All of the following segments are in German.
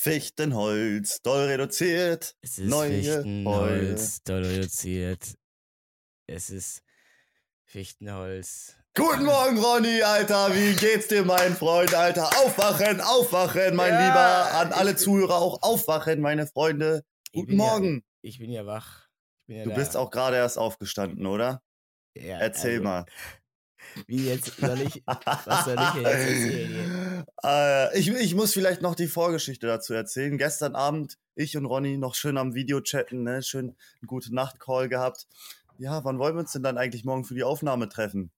Fichtenholz, doll reduziert. Es ist Neue Fichtenholz, doll reduziert. Es ist Fichtenholz. Guten Morgen, Ronny, Alter. Wie geht's dir, mein Freund, Alter? Aufwachen, aufwachen, mein Ja, Lieber. An alle Zuhörer auch aufwachen, meine Freunde. Guten bin ja- Morgen. Ich bin ja wach. Bin ja Du da. bist auch gerade erst aufgestanden, oder? Ja, Erzähl also, mal. Wie jetzt soll ich. Was soll ich jetzt erzählen äh, ich, ich muss vielleicht noch die Vorgeschichte dazu erzählen. Gestern Abend, ich und Ronny noch schön am Video chatten, ne? schön einen gute Nacht-Call gehabt. Ja, wann wollen wir uns denn dann eigentlich morgen für die Aufnahme treffen?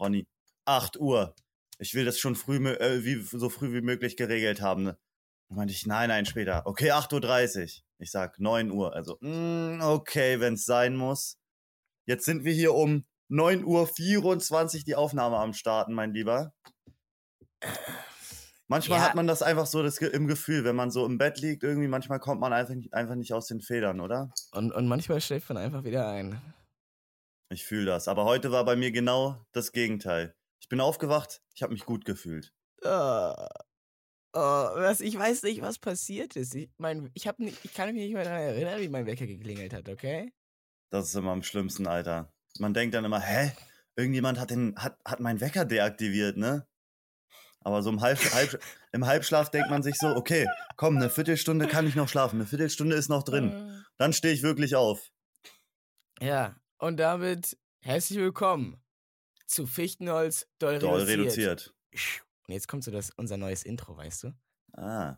Ronny, 8 Uhr. Ich will das schon früh, äh, wie, so früh wie möglich geregelt haben. Ne? Dann meinte ich, nein, nein, später. Okay, 8.30 Uhr. Ich sag 9 Uhr. Also, mm, okay, wenn es sein muss. Jetzt sind wir hier um 9.24 Uhr die Aufnahme am Starten, mein Lieber. Manchmal Ja. hat man das einfach so das, im Gefühl, wenn man so im Bett liegt, irgendwie, manchmal kommt man einfach nicht, einfach nicht aus den Federn, oder? Und, und manchmal schläft man einfach wieder ein. Ich fühle das. Aber heute war bei mir genau das Gegenteil. Ich bin aufgewacht, ich habe mich gut gefühlt. Oh, oh, was, ich weiß nicht, was passiert ist. Ich, mein, ich, hab nicht, ich kann mich nicht mehr daran erinnern, wie mein Wecker geklingelt hat, okay? Das ist immer am schlimmsten, Alter. Man denkt dann immer, hä? Irgendjemand hat, den, hat, hat meinen Wecker deaktiviert, ne? Aber so im, Halb, Halb, im Halbschlaf denkt man sich so, okay, komm, eine Viertelstunde kann ich noch schlafen, eine Viertelstunde ist noch drin. Dann stehe ich wirklich auf. Ja, und damit herzlich willkommen zu Fichtenholz doll, Doll reduziert. reduziert. Und jetzt kommt so das, unser neues Intro, weißt du? Ah.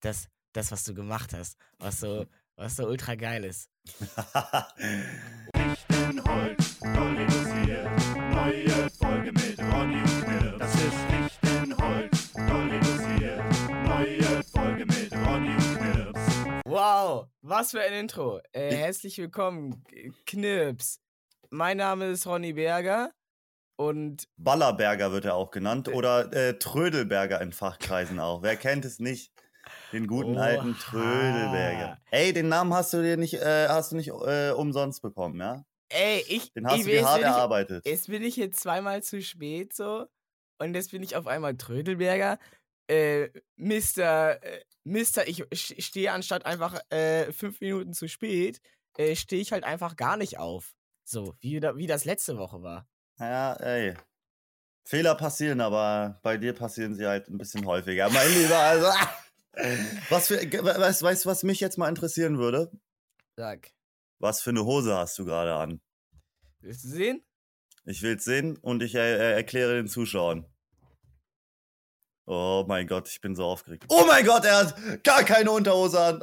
Das, das, was du gemacht hast, was so, was so ultra geil ist. Fichtenholz, doll reduziert. Neue Folge mit Ronny und Knirps. Das ist Fichtenholz, doll reduziert. Neue Folge mit Ronny und Knirps. Wow, was für ein Intro. Äh, herzlich willkommen, K- Knips. Mein Name ist Ronny Berger und Ballerberger wird er auch genannt oder äh, Trödelberger in Fachkreisen auch. Wer kennt es nicht? Den guten alten Oha. Trödelberger. Ey, den Namen hast du dir nicht, äh, hast du nicht äh, umsonst bekommen, ja? Ey, ich, Den hast ich du dir hart ich, erarbeitet. Jetzt bin ich jetzt zweimal zu spät so und jetzt bin ich auf einmal Trödelberger. Äh, Mister, äh, Mister, ich stehe anstatt einfach äh, fünf Minuten zu spät, äh, stehe ich halt einfach gar nicht auf. So, wie, wie das letzte Woche war. Ja, ey. Fehler passieren, aber bei dir passieren sie halt ein bisschen häufiger. Mein Lieber, also. Was für, weißt, weißt du, was mich jetzt mal interessieren würde? Sag, Was für eine Hose hast du gerade an? willst du sehen? Ich will's sehen und ich äh, erkläre den Zuschauern. Oh mein Gott, ich bin so aufgeregt. Oh mein Gott, er hat gar keine Unterhose an.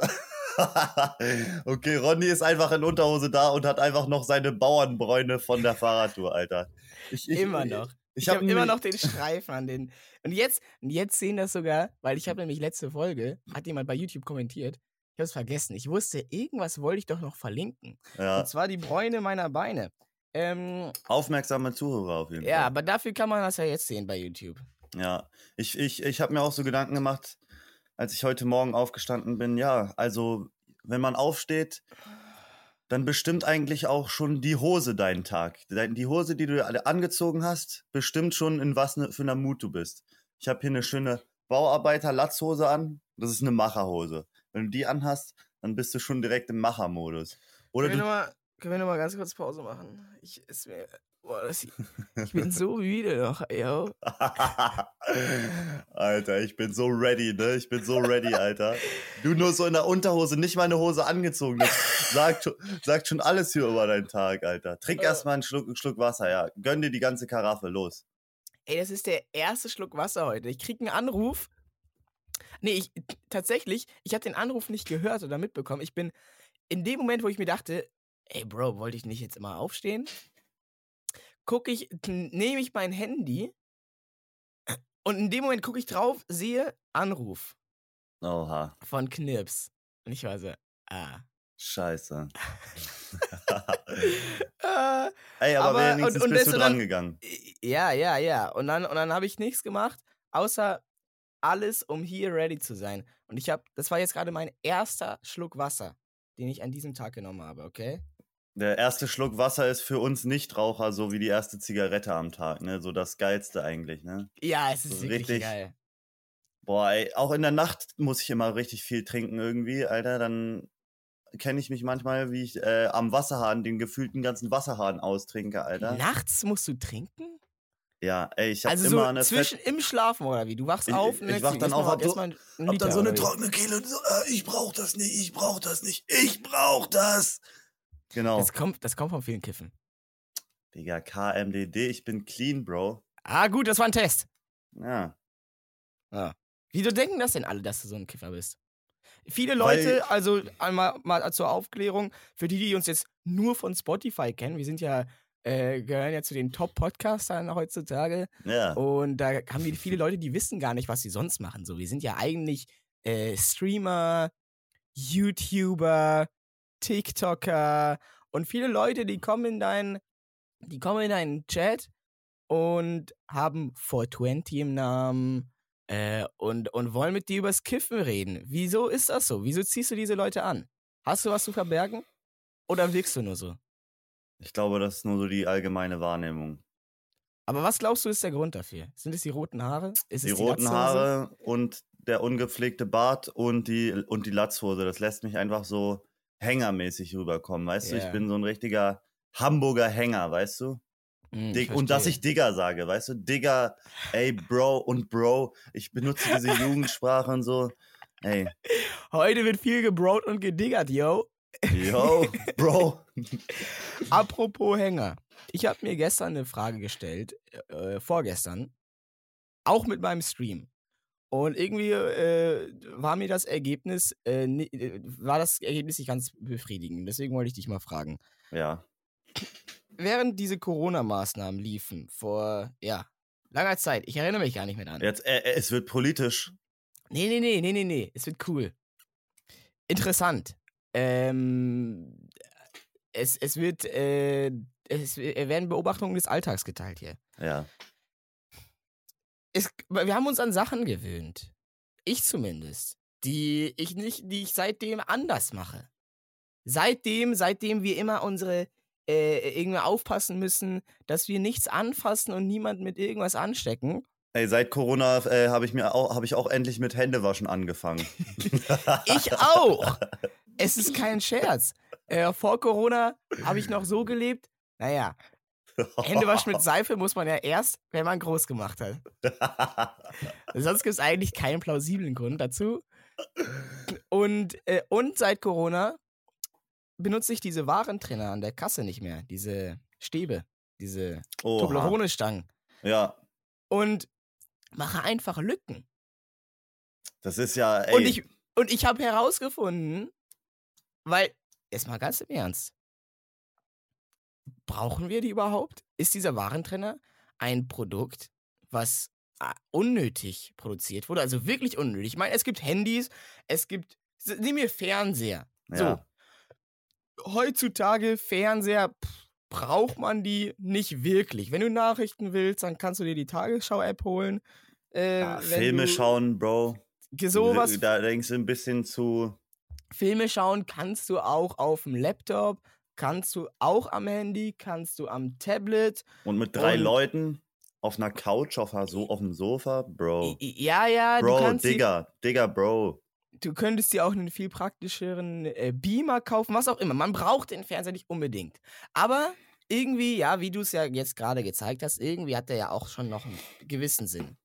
okay, Ronny ist einfach in Unterhose da und hat einfach noch seine Bauernbräune von der Fahrradtour, Alter. Ich, ich, immer noch. Ich, Ich habe habe immer noch den Streifen an den. Und jetzt, und jetzt sehen das sogar, weil ich habe nämlich letzte Folge, hat jemand bei YouTube kommentiert, ich habe es vergessen. Ich wusste, irgendwas wollte ich doch noch verlinken. Ja, Und zwar die Bräune meiner Beine. Ähm, aufmerksame Zuhörer auf jeden ja, Fall. aber dafür kann man das ja jetzt sehen bei YouTube. Ja, ich, ich, ich habe mir auch so Gedanken gemacht, als ich heute Morgen aufgestanden bin. Ja, also, wenn man aufsteht, dann bestimmt eigentlich auch schon die Hose deinen Tag. Die Hose, die du alle angezogen hast, bestimmt schon, in was ne, für einer Mut du bist. Ich habe hier eine schöne Bauarbeiter-Latzhose an. Das ist eine Macherhose. Wenn du die anhast, dann bist du schon direkt im Machermodus. Oder Können wir, mal, können wir noch mal ganz kurz Pause machen? Ich, mir, boah, das, ich bin so müde noch, yo. Alter, ich bin so ready, ne? Ich bin so ready, Alter. Du nur so in der Unterhose, nicht mal eine Hose angezogen. Das sagt, schon- sagt schon alles hier über deinen Tag, Alter. Trink Äh. erstmal einen Schluck, einen Schluck Wasser, ja. Gönn dir die ganze Karaffe, los. Ey, das ist der erste Schluck Wasser heute. Ich krieg einen Anruf. Nee, ich tatsächlich, ich habe den Anruf nicht gehört oder mitbekommen. Ich bin in dem Moment, wo ich mir dachte, ey Bro, wollte ich nicht jetzt immer aufstehen? Gucke ich, nehme ich mein Handy und in dem Moment gucke ich drauf, sehe Anruf Oha, von Knips. Und ich war so, ah. scheiße. Äh, Ey, aber, Aber- wenigstens und- und bist du dann- dran gegangen. Ja, ja, ja. Und dann, und dann habe ich nichts gemacht, außer alles, um hier ready zu sein. Und ich habe, das war jetzt gerade mein erster Schluck Wasser, den ich an diesem Tag genommen habe, okay? Der erste Schluck Wasser ist für uns Nichtraucher so wie die erste Zigarette am Tag, ne? So das Geilste eigentlich, ne? Ja, es ist So wirklich richtig- geil. Boah, ey, auch in der Nacht muss ich immer richtig viel trinken irgendwie, Alter. Dann kenne ich mich manchmal, wie ich äh, am Wasserhahn den gefühlten ganzen Wasserhahn austrinke, Alter. Nachts musst du trinken? Ja, ey, ich hab Also immer so eine zwischen im Schlafen oder wie? Du wachst Ich- auf ich- und ich denkst wach dann auf, hab so- Hab Liter dann so eine trockene Kehle und so, äh, ich brauch das nicht, ich brauch das nicht, ich brauch das. Genau. Das kommt, das kommt von vielen Kiffen. Digga, KMDD, ich bin clean, Bro. Ah, gut, das war ein Test. Ja. Wieso denken das denn alle, dass du so ein Kiffer bist? Viele Weil- Leute, also einmal mal zur Aufklärung, für die, die uns jetzt nur von Spotify kennen, wir sind ja, äh, gehören ja zu den Top-Podcastern heutzutage. Ja. Und da haben wir viele Leute, die wissen gar nicht, was sie sonst machen. So, wir sind ja eigentlich äh, Streamer, YouTuber, TikToker und viele Leute, die kommen in deinen, die kommen in deinen Chat und haben 420 im Namen äh, und, und wollen mit dir übers Kiffen reden. Wieso ist das so? Wieso ziehst du diese Leute an? Hast du was zu verbergen? Oder wirkst du nur so? Ich glaube, das ist nur so die allgemeine Wahrnehmung. Aber was glaubst du ist der Grund dafür? Sind es die roten Haare? Ist Die es roten Latzhose? Haare und der ungepflegte Bart und die, und die Latzhose, das lässt mich einfach so hängermäßig rüberkommen, weißt du? Ja. Ich bin so ein richtiger Hamburger Hänger, weißt du? Ich und dass ich Digger sage, weißt du? Digger, ey, Bro und Bro. Ich benutze diese Jugendsprache und so. Ey, Heute wird viel gebrot und gediggert, yo. Yo, Bro. Apropos Hänger. Ich habe mir gestern eine Frage gestellt, äh, vorgestern, auch mit meinem Stream. Und irgendwie äh, war mir das Ergebnis, äh, äh, war das Ergebnis nicht ganz befriedigend. Deswegen wollte ich dich mal fragen. Ja, Während diese Corona-Maßnahmen liefen, vor, ja, langer Zeit, ich erinnere mich gar nicht mehr dran. jetzt, äh, äh, es wird politisch. Nee, nee, nee, nee, nee, nee. Es wird cool. Interessant. Ähm, es, es wird, äh, es werden Beobachtungen des Alltags geteilt hier. Ja. Es, wir haben uns an Sachen gewöhnt. Ich zumindest. Die ich nicht, die ich seitdem anders mache. Seitdem, seitdem wir immer unsere äh, irgendwie aufpassen müssen, dass wir nichts anfassen und niemand mit irgendwas anstecken. Ey, seit Corona äh, habe ich mir auch, habe ich auch endlich mit Händewaschen angefangen. Ich auch. es ist kein Scherz. Äh, vor Corona habe ich noch so gelebt. Naja, Händewaschen mit Seife muss man ja erst, wenn man groß gemacht hat. Sonst gibt es eigentlich keinen plausiblen Grund dazu. Und, äh, und seit Corona benutze ich diese Warentrenner an der Kasse nicht mehr. Diese Stäbe, diese. Toblerone-Stangen. Ja, Und mache einfach Lücken. das ist ja, ey, Und ich, und ich habe herausgefunden, weil, jetzt mal ganz im Ernst, brauchen wir die überhaupt? Ist dieser Warentrenner ein Produkt, was ah, unnötig produziert wurde? Also wirklich unnötig. Ich meine, es gibt Handys, es gibt, nimm mir Fernseher. ja. So, heutzutage Fernseher, pff, braucht man die nicht wirklich. Wenn du Nachrichten willst, dann kannst du dir die Tagesschau-App holen. Äh, ja Filme schauen, Bro. Sowas Da denkst du ein bisschen zu. Filme schauen kannst du auch auf dem Laptop, kannst du auch am Handy, kannst du am Tablet. Und mit drei Und- Leuten auf einer Couch, auf, so auf dem Sofa, Bro. Ja, ja, du, Bro, kannst dir, Digga, Digga, Bro. du könntest dir auch einen viel praktischeren äh, Beamer kaufen, was auch immer. Man braucht den Fernseher nicht unbedingt. Aber irgendwie, ja, wie du es ja jetzt gerade gezeigt hast, irgendwie hat der ja auch schon noch einen gewissen Sinn.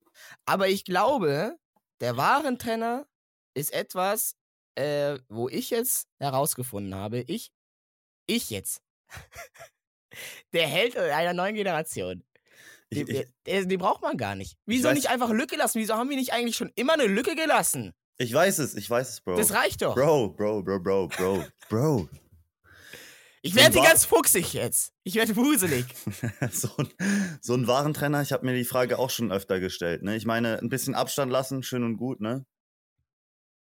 Aber ich glaube, der Warentrenner ist etwas, äh, wo ich jetzt herausgefunden habe, ich, ich jetzt, der Held einer neuen Generation. Ich, Den, ich, den braucht man gar nicht. Wieso weiß- nicht einfach Lücke lassen? Wieso haben wir nicht eigentlich schon immer eine Lücke gelassen? ich weiß es, ich weiß es, Bro. Das reicht doch. Bro, Bro, Bro, Bro, Bro, Bro. Ich so werde Wa- ganz fuchsig jetzt. Ich werde wuselig. so, ein, so ein Warentrenner, ich habe mir die Frage auch schon öfter gestellt. Ne? Ich meine, ein bisschen Abstand lassen, schön und gut, ne?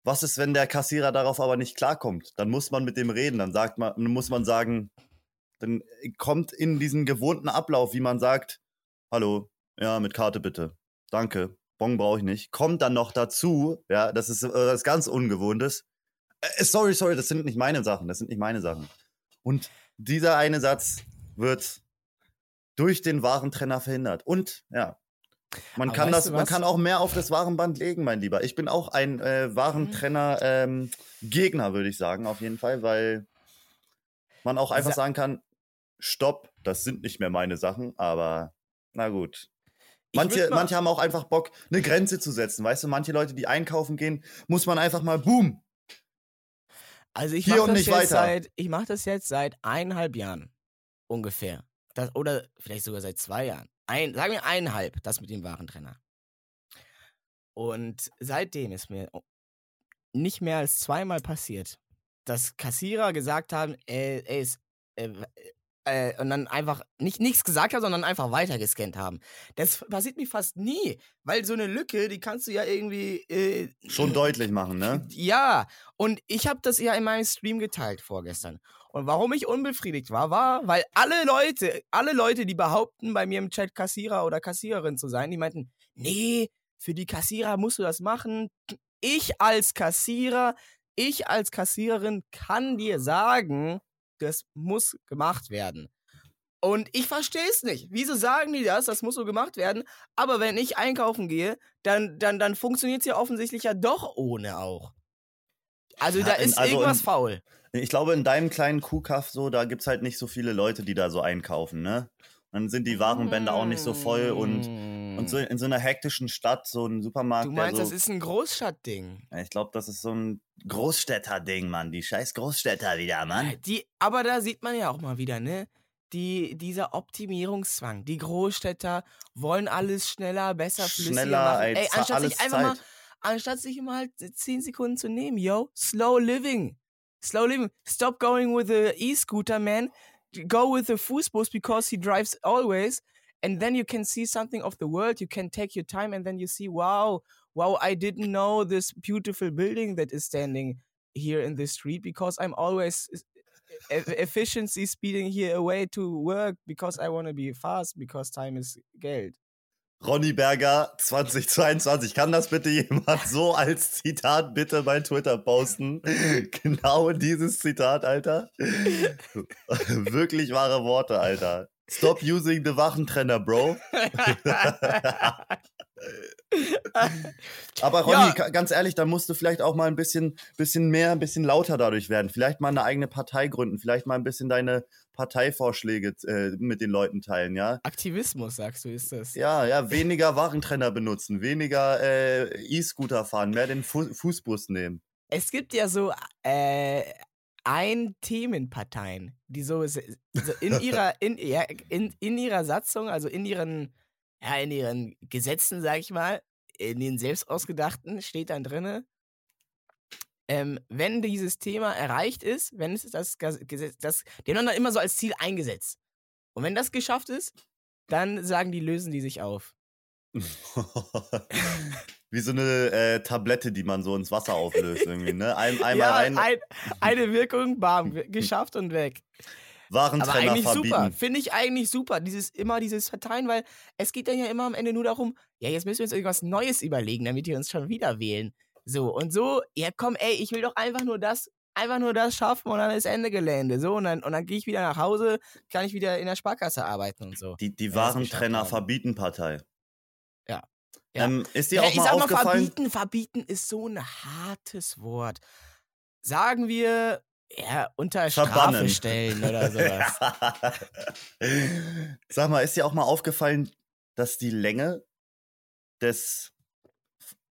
Was ist, wenn der Kassierer darauf aber nicht klarkommt? Dann muss man mit dem reden, dann sagt man, muss man sagen, dann kommt in diesen gewohnten Ablauf, wie man sagt, hallo, ja, mit Karte bitte. Danke. Bon brauche ich nicht. Kommt dann noch dazu, ja, das ist äh, das ganz Ungewohntes. Äh, sorry, sorry, das sind nicht meine Sachen, das sind nicht meine Sachen. Und dieser eine Satz wird durch den Warentrenner verhindert. Und ja, Man Aber kann, das, man kann auch mehr auf das Warenband legen, mein Lieber. Ich bin auch ein äh, Warentrenner-Gegner, würde ich sagen, auf jeden Fall, weil man auch einfach Sa- sagen kann, stopp, das sind nicht mehr meine Sachen, aber na gut. Manche, manche haben auch einfach Bock, eine Grenze zu setzen. Weißt du, manche Leute, die einkaufen gehen, muss man einfach mal boom. Also ich mache das, jetzt seit, ich mach das jetzt seit eineinhalb Jahren ungefähr. Das, oder vielleicht sogar seit zwei Jahren. Ein, sagen wir eineinhalb, das mit dem Warentrenner. Und seitdem ist mir nicht mehr als zweimal passiert, dass Kassierer gesagt haben, ey, es- äh, und dann einfach nicht nichts gesagt haben, sondern einfach weitergescannt haben. Das passiert mir fast nie, weil so eine Lücke, die kannst du ja irgendwie äh, Schon deutlich machen, ne? ja, und ich habe das ja in meinem Stream geteilt vorgestern. Und warum ich unbefriedigt war, war, weil alle Leute, alle Leute, die behaupten, bei mir im Chat Kassierer oder Kassiererin zu sein, die meinten, nee, für die Kassierer musst du das machen. Ich als Kassierer, ich als Kassiererin kann dir sagen, das muss gemacht werden. Und ich verstehe es nicht. Wieso sagen die das? Das muss so gemacht werden. Aber wenn ich einkaufen gehe, dann, dann, dann funktioniert es ja offensichtlich ja doch ohne auch. Also Ja, da ist also irgendwas in- faul. Ich glaube, in deinem kleinen Kuhkaff so, da gibt es halt nicht so viele Leute, die da so einkaufen, ne? Dann sind die Warenbände auch nicht so voll und, und so in so einer hektischen Stadt, so ein Supermarkt. Du meinst, der das so, ist ein Großstadtding. Ich glaube, das ist so ein Großstädter-Ding, Mann. Die scheiß Großstädter wieder, Mann. Die, aber da sieht man ja auch mal wieder, ne? Die, dieser Optimierungszwang. Die Großstädter wollen alles schneller, besser, flüssiger Schneller, machen. ey, Ey, anstatt sich einfach mal, Zeit. anstatt sich immer halt 10 Sekunden zu nehmen, yo, slow living. Slow living. Stop going with the e-scooter, man. Go with the Fußbus because he drives always. And then you can see something of the world. You can take your time and then you see, wow, wow, I didn't know this beautiful building that is standing here in the street because I'm always e- efficiency speeding here away to work because I want to be fast because time is Geld. Ronny Berger 2022. Kann das bitte jemand so als Zitat bitte bei Twitter posten? Genau dieses Zitat, Alter. Wirklich wahre Worte, Alter. Stop using the Wachentrenner, Bro. Aber Ronny, Ja. ga- ganz ehrlich, da musst du vielleicht auch mal ein bisschen, bisschen mehr, ein bisschen lauter dadurch werden. Vielleicht mal eine eigene Partei gründen, vielleicht mal ein bisschen deine Parteivorschläge äh, mit den Leuten teilen, ja? Aktivismus, sagst du, ist das? Ja, ja, weniger Warentrenner benutzen, weniger äh, E-Scooter fahren, mehr den Fu Fußbus nehmen. Es gibt ja so äh, Ein-Themenparteien, die so, in ihrer in, ja, in, in ihrer Satzung, also in ihren ja, in ihren Gesetzen, sag ich mal, in den selbst ausgedachten steht dann drinne, ähm, wenn dieses Thema erreicht ist, wenn es das Gesetz, das, die haben dann immer so als Ziel eingesetzt. Und wenn das geschafft ist, dann sagen die, lösen die sich auf. Wie so eine äh, Tablette, die man so ins Wasser auflöst irgendwie, ne? Ein, einmal ja, rein, ein, eine Wirkung, bam, ge- geschafft und weg. Aber Warentrenner eigentlich super. verbieten. Finde ich eigentlich super. Dieses, immer dieses Verteilen, weil es geht dann ja immer am Ende nur darum, ja, jetzt müssen wir uns irgendwas Neues überlegen, damit die uns schon wieder wählen. So, und so, ja komm, ey, ich will doch einfach nur das, einfach nur das schaffen und dann ist Ende Gelände. So, und dann, und dann gehe ich wieder nach Hause, kann ich wieder in der Sparkasse arbeiten und so. Die, die Ja, Warentrenner verbieten Partei. Ja. Ja. Ähm, ist dir Ja, auch ich mal sag mal, aufgefallen? verbieten, verbieten ist so ein hartes Wort. Sagen wir, ja, unter Strafe Verbannen. stellen oder sowas. Sag mal, ist dir auch mal aufgefallen, dass die Länge des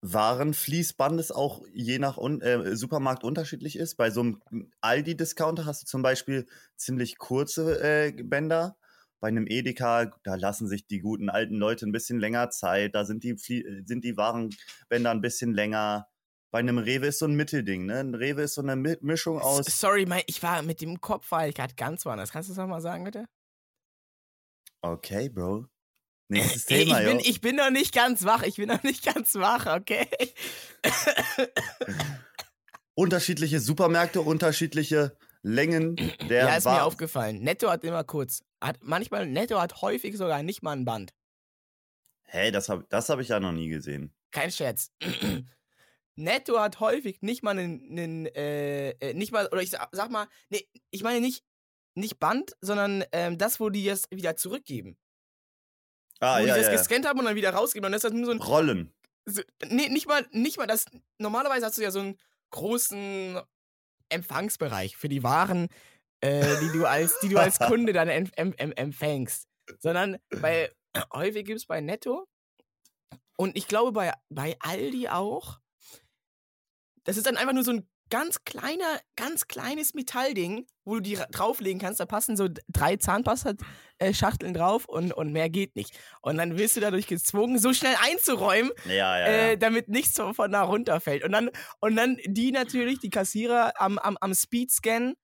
Warenfließbandes auch je nach Un äh, Supermarkt unterschiedlich ist? Bei so einem Aldi-Discounter hast du zum Beispiel ziemlich kurze äh, Bänder. Bei einem Edeka, da lassen sich die guten alten Leute ein bisschen länger Zeit. Da sind die, äh, sind die Warenbänder ein bisschen länger. Bei einem Rewe ist so ein Mittelding, ne? Ein Rewe ist so eine Mi Mischung aus. Sorry, mein, ich war mit dem Kopf war ich gerade ganz woanders. Kannst du das nochmal sagen, bitte? Okay, Bro. Nächstes Ey, Thema, ich, bin, ich bin noch nicht ganz wach. Ich bin noch nicht ganz wach, okay? unterschiedliche Supermärkte, unterschiedliche Längen der ja, ist mir Wa- aufgefallen. Netto hat immer kurz. Hat manchmal, Netto hat häufig sogar nicht mal ein Band. Hä, das habe das hab ich ja noch nie gesehen. Kein Scherz. Netto hat häufig nicht mal einen, äh, äh, nicht mal, oder ich sag, sag mal, nee, ich meine nicht, nicht Band, sondern ähm, das, wo die jetzt wieder zurückgeben. Ah, wo ja, die das ja, ja. gescannt haben und dann wieder rausgeben. Und das ist nur so ein. Rollen. So, nee, nicht mal, nicht mal das. Normalerweise hast du ja so einen großen Empfangsbereich für die Waren, äh, die, du als, die du als Kunde dann em, em, em, empfängst. Sondern bei häufig gibt es bei Netto und ich glaube bei, bei Aldi auch. Das ist dann einfach nur so ein ganz kleiner, ganz kleines Metallding, wo du die ra- drauflegen kannst. Da passen so drei Zahnpasta-Schachteln drauf und, und mehr geht nicht. Und dann wirst du dadurch gezwungen, so schnell einzuräumen, Ja, ja, ja. äh, damit nichts von da runterfällt. Und dann, und dann die natürlich, die Kassierer am, am, am Speed scannen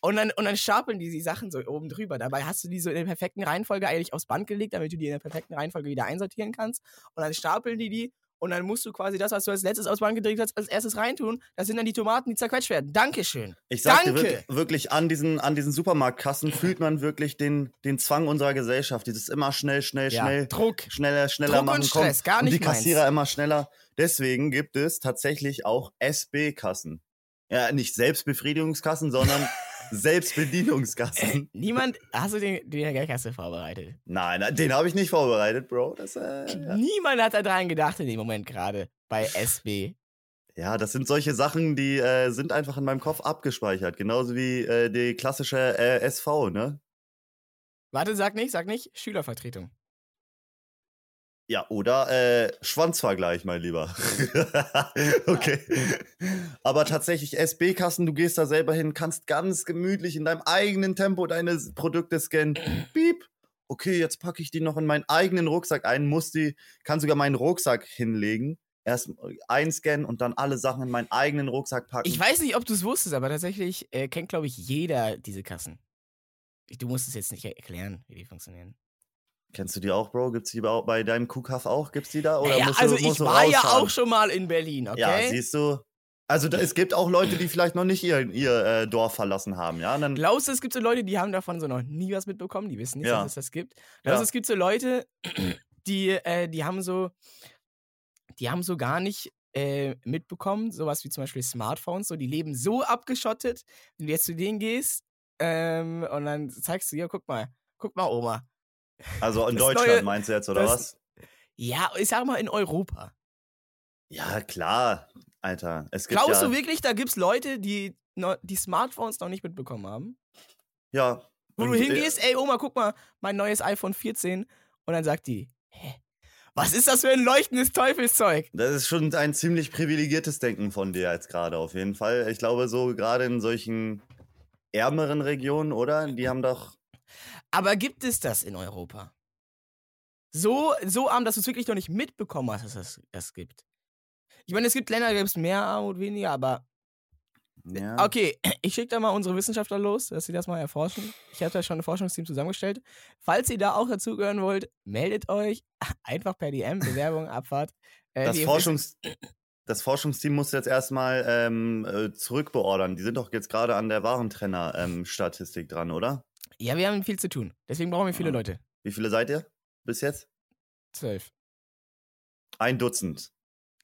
und dann, und dann stapeln die die Sachen so oben drüber. Dabei hast du die so in der perfekten Reihenfolge eigentlich aufs Band gelegt, damit du die in der perfekten Reihenfolge wieder einsortieren kannst. Und dann stapeln die die und dann musst du quasi das, was du als letztes aufs Band gedreht hast, als erstes reintun. Das sind dann die Tomaten, die zerquetscht werden. Dankeschön. Ich sag dir Danke. wirklich, an diesen, an diesen Supermarktkassen fühlt man wirklich den, den Zwang unserer Gesellschaft. Dieses immer schnell, schnell, Ja, schnell, Druck. schneller, schneller Druck und machen. Stress, gar und die nicht meins. Kassierer immer schneller. Deswegen gibt es tatsächlich auch SB-Kassen. Ja, nicht Selbstbefriedigungskassen, sondern Selbstbedienungskassen. Niemand, hast du den, den Geldkasse vorbereitet? Nein, den habe ich nicht vorbereitet, Bro. Das, äh, ja. Niemand hat da dran gedacht in dem Moment gerade bei SB. ja, das sind solche Sachen, die äh, sind einfach in meinem Kopf abgespeichert. Genauso wie äh, die klassische äh, SV, ne? Warte, sag nicht, sag nicht. Schülervertretung. Ja, oder äh, Schwanzvergleich, mein Lieber. okay. Aber tatsächlich, SB-Kassen, du gehst da selber hin, kannst ganz gemütlich in deinem eigenen Tempo deine Produkte scannen. Piep. Okay, jetzt packe ich die noch in meinen eigenen Rucksack ein, muss die, kann sogar meinen Rucksack hinlegen. Erst einscannen und dann alle Sachen in meinen eigenen Rucksack packen. Ich weiß nicht, ob du es wusstest, aber tatsächlich äh, kennt, glaube ich, jeder diese Kassen. Du musst es jetzt nicht erklären, wie die funktionieren. Kennst du die auch, Bro? Gibt's die bei, deinem Kuhkaff auch? Gibt's die da? Oder ja, musst du, also musst ich du war ja auch schon mal in Berlin, okay? Ja, siehst du. Also da, es gibt auch Leute, die vielleicht noch nicht ihr, ihr äh, Dorf verlassen haben, ja? Dann, Glaubst du, es gibt so Leute, die haben davon so noch nie was mitbekommen, die wissen nicht, Ja. dass es das gibt? Glaubst du, Ja. es gibt so Leute, die, äh, die haben so, die haben so gar nicht äh, mitbekommen, sowas wie zum Beispiel Smartphones, so die leben so abgeschottet, wenn du jetzt zu denen gehst ähm, und dann zeigst du, ja, guck mal, guck mal, Oma. Also in das Deutschland neue- meinst du jetzt, oder das- was? Ja, ich sag mal in Europa. Ja, klar, Alter. Es gibt Glaubst ja, du wirklich, da gibt's Leute, die die Smartphones noch nicht mitbekommen haben? Ja. Wo du äh, hingehst, ey Oma, guck mal, mein neues iPhone 14 und dann sagt die, hä? Was ist das für ein leuchtendes Teufelszeug? Das ist schon ein ziemlich privilegiertes Denken von dir jetzt gerade auf jeden Fall. Ich glaube, so gerade in solchen ärmeren Regionen, oder? Die haben doch. Aber gibt es das in Europa? So, so arm, dass du es wirklich noch nicht mitbekommen hast, dass es das gibt. Ich meine, es gibt Länder, da gibt es mehr Armut, weniger, aber Ja. Okay, ich schicke da mal unsere Wissenschaftler los, dass sie das mal erforschen. Ich habe da schon ein Forschungsteam zusammengestellt. Falls ihr da auch dazugehören wollt, meldet euch einfach per DM, Bewerbung, Abfahrt. Äh, Das, Forschungs das Forschungsteam muss jetzt erstmal ähm, äh, zurückbeordern. Die sind doch jetzt gerade an der Warentrenner-Statistik dran, oder? Ja, wir haben viel zu tun. Deswegen brauchen wir viele Ah. Leute. Wie viele seid ihr bis jetzt? Zwölf. Ein Dutzend.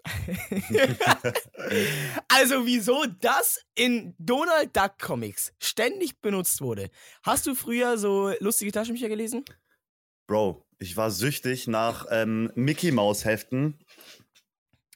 also, wieso das in Donald Duck Comics ständig benutzt wurde? Hast du früher so lustige Taschenbücher gelesen? Bro, ich war süchtig nach ähm, Mickey Maus Heften.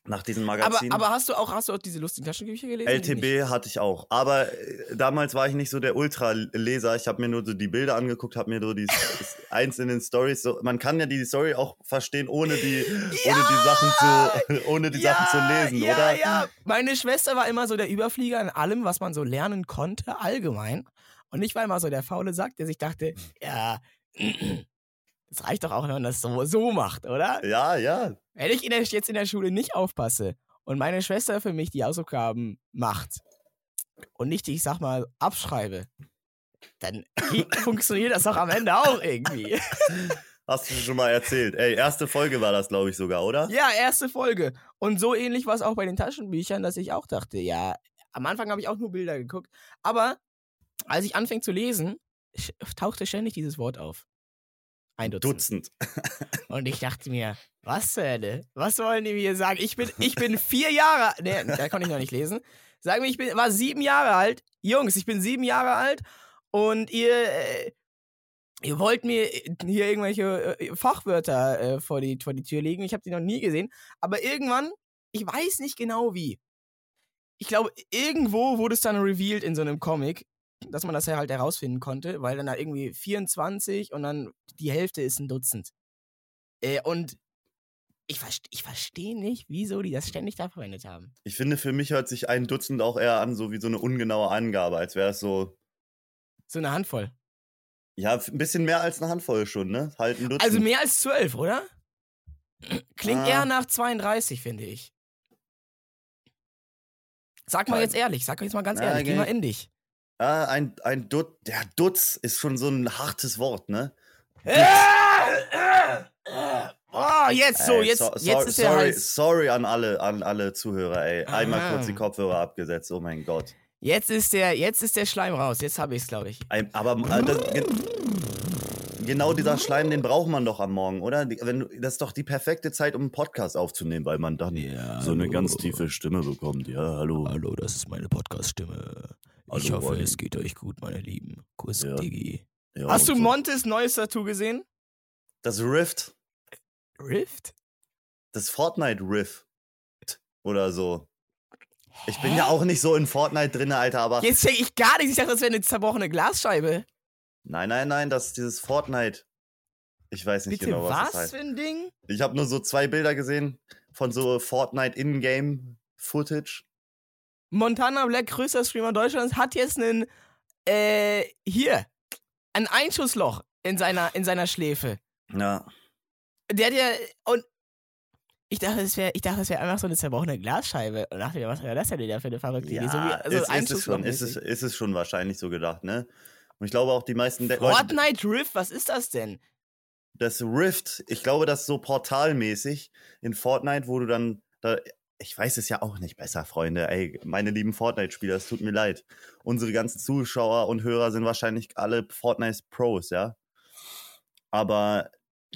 Nach diesen Aber, Magazinen. aber hast du auch hast du auch diese lustigen Taschenbücher gelesen? LTB hatte ich auch. Aber äh, damals war ich nicht so der Ultra-Leser. Ich habe mir nur so die Bilder angeguckt, habe mir so die einzelnen Stories. So, man kann ja die Story auch verstehen, ohne die, ohne die Sachen zu, ohne die Sachen zu lesen, ja, oder? Ja, meine Schwester war immer so der Überflieger in allem, was man so lernen konnte, allgemein. Und ich war immer so der faule Sack, der sich dachte, ja, das reicht doch auch, wenn man das so, so macht, oder? Ja, ja. Wenn ich in der, jetzt in der Schule nicht aufpasse und meine Schwester für mich die Hausaufgaben macht und nicht, ich sag mal, abschreibe, dann funktioniert das doch am Ende auch irgendwie. Hast du schon mal erzählt. Ey, erste Folge war das, glaube ich, sogar, oder? Ja, erste Folge. Und so ähnlich war es auch bei den Taschenbüchern, dass ich auch dachte, ja, am Anfang habe ich auch nur Bilder geguckt. Aber als ich anfing zu lesen, tauchte ständig dieses Wort auf. Ein Dutzend. Dutzend. Und ich dachte mir, was zur Hölle? Was wollen die mir sagen? Ich bin, ich bin vier Jahre, nee, da konnte ich noch nicht lesen. Sagen wir, ich bin, war sieben Jahre alt. Jungs, ich bin sieben Jahre alt und ihr, äh, Ihr wollt mir hier irgendwelche äh, Fachwörter äh, vor, die, vor die Tür legen. Ich habe die noch nie gesehen. Aber irgendwann, ich weiß nicht genau wie. Ich glaube, irgendwo wurde es dann revealed in so einem Comic, dass man das ja halt herausfinden konnte, weil dann da irgendwie 24 und dann die Hälfte ist ein Dutzend. Äh, und ich, verste ich verstehe nicht, wieso die das ständig da verwendet haben. Ich finde, für mich hört sich ein Dutzend auch eher an, so wie so eine ungenaue Angabe, als wäre es so. So eine Handvoll. Ja, ein bisschen mehr als eine Handvoll schon, ne? Halt ein Dutzend. Also mehr als zwölf, oder? Klingt Ah. eher nach 32, finde ich. Sag mal jetzt ehrlich, sag jetzt mal ganz ehrlich, geh geh- mal in dich. Ah, ein, ein Dutz. Der Dutz ist schon so ein hartes Wort, ne? Oh, jetzt so, Ey, jetzt, so, jetzt sorry, ist der sorry, Hals. sorry an alle, an alle Zuhörer, ey. Einmal Aha. kurz die Kopfhörer abgesetzt, oh mein Gott. Jetzt ist der, jetzt ist der Schleim raus. Jetzt habe ich es, glaube ich. Ein, aber äh, das, genau dieser Schleim, den braucht man doch am Morgen, oder? Wenn, du- das ist doch die perfekte Zeit, um einen Podcast aufzunehmen, weil man dann so eine ganz tiefe Stimme bekommt. Ja, hallo. Hallo, das ist meine Podcast-Stimme. Ich Hallo, hoffe, Ronny. es geht euch gut, meine Lieben. Kuss, Ja. Digi. Ja, Hast du so. Montes neues Tattoo gesehen? Das Rift, Rift? das Fortnite Rift oder so. Ich bin ja auch nicht so in Fortnite drin, Alter, aber. Jetzt check ich gar nichts. Ich dachte, das wäre eine zerbrochene Glasscheibe. Nein, nein, nein, das ist dieses Fortnite. Ich weiß nicht Bitte, genau, was, was das heißt. für ein Ding? Ich habe nur so zwei Bilder gesehen von so Fortnite In-Game Footage. Montana Black, größter Streamer Deutschlands, hat jetzt einen, äh, hier, ein Einschussloch in seiner, in seiner Schläfe. Ja. Der hat ja, und ich dachte, es wäre, ich dachte, es wäre einfach so eine zerbrochene Glasscheibe. Und dachte mir, was wäre das denn wieder für eine verrückte Idee? So wie, also ist, ist, es schon, ist, es, ist es schon wahrscheinlich so gedacht, ne? Und ich glaube auch die meisten De Leute, Fortnite Rift, was ist das denn? das Rift, ich glaube, das ist so portalmäßig in Fortnite, wo du dann, da, ich weiß es ja auch nicht besser, Freunde. Ey, meine lieben Fortnite-Spieler, es tut mir leid. Unsere ganzen Zuschauer und Hörer sind wahrscheinlich alle Fortnite-Pros, ja? Aber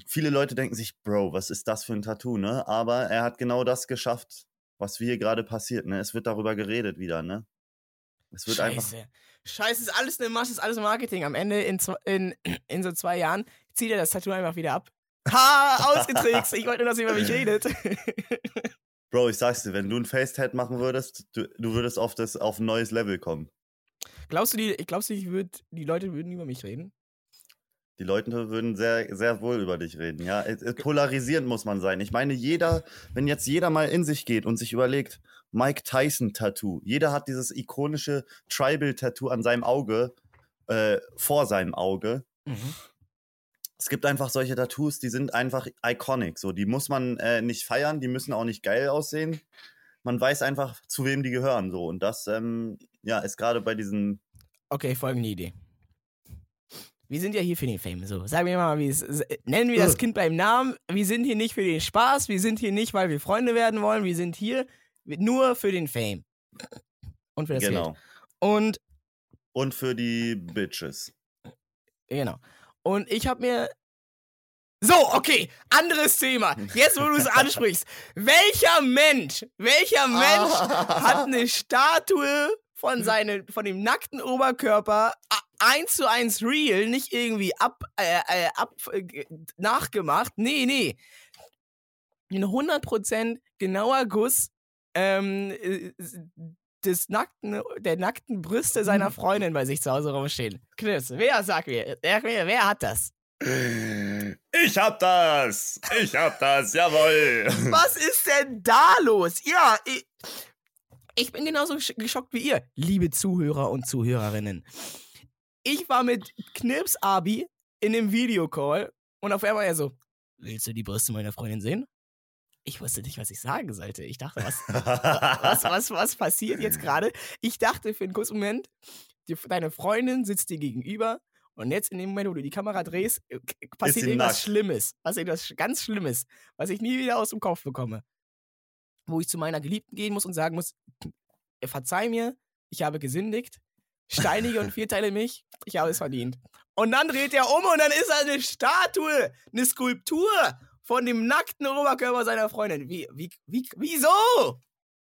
viele Leute denken sich, Bro, was ist das für ein Tattoo, ne? Aber er hat genau das geschafft, was hier gerade passiert, ne? Es wird darüber geredet wieder, ne? Es wird einfach. Scheiße. Ist alles eine Masche, ist alles Marketing. Am Ende, in, in, in so zwei Jahren, zieht er das Tattoo einfach wieder ab. Ha, ausgetrickst. Ich wollte nur, dass ihr über mich redet. Bro, ich sag's dir, wenn du ein Facetat machen würdest, du, du würdest auf, das, auf ein neues Level kommen. glaubst du, die, glaubst du ich würd, die Leute würden über mich reden? Die Leute würden sehr, sehr wohl über dich reden, ja. Es- es- Polarisierend muss man sein. Ich meine, jeder, wenn jetzt jeder mal in sich geht und sich überlegt, Mike Tyson Tattoo, jeder hat dieses ikonische Tribal Tattoo an seinem Auge, äh, vor seinem Auge. Mhm. Es gibt einfach solche Tattoos, die sind einfach iconic. So, die muss man äh, nicht feiern, die müssen auch nicht geil aussehen. Man weiß einfach, zu wem die gehören. So. Und das, ähm, ja, ist gerade bei diesen. Okay, folgende Idee. Wir sind ja hier für den Fame. So, sagen wir mal, wie es, nennen wir das. Kind beim Namen. Wir sind hier nicht für den Spaß. Wir sind hier nicht, weil wir Freunde werden wollen. Wir sind hier nur für den Fame. Und für das genau. Geld. Und Und für die Bitches. Genau. Und ich habe mir. So, okay, anderes Thema. Jetzt, wo du es ansprichst. Welcher Mensch, welcher Mensch hat eine Statue von, seinen, von dem nackten Oberkörper eins zu eins real, nicht irgendwie ab, äh, äh, ab äh, ge- nachgemacht. Nee, nee. Ein 100% genauer Guss ähm, äh, des nackten, der nackten Brüste seiner Freundin bei sich zu Hause rumstehen. Knips, wer sagt mir? Wer, wer, wer hat das? Ich hab das! Ich hab das, jawoll! Was ist denn da los? Ja, ich, ich bin genauso gesch- geschockt wie ihr, liebe Zuhörer und Zuhörerinnen. Ich war mit Knips Abi in einem Videocall und auf einmal er so, willst du die Brüste meiner Freundin sehen? Ich wusste nicht, was ich sagen sollte. Ich dachte, was, was, was, was passiert jetzt gerade? Ich dachte für einen kurzen Moment, die, deine Freundin sitzt dir gegenüber und jetzt in dem Moment, wo du die Kamera drehst, äh, passiert sie irgendwas nackt. Schlimmes. Passiert etwas ganz Schlimmes, was ich nie wieder aus dem Kopf bekomme. Wo ich zu meiner Geliebten gehen muss und sagen muss, "Äh, verzeih mir, ich habe gesündigt, steinige und vierteile mich, ich habe es verdient. Und dann dreht er um und dann ist er eine Statue, eine Skulptur von dem nackten Oberkörper seiner Freundin. Wie, wie, wie, wieso?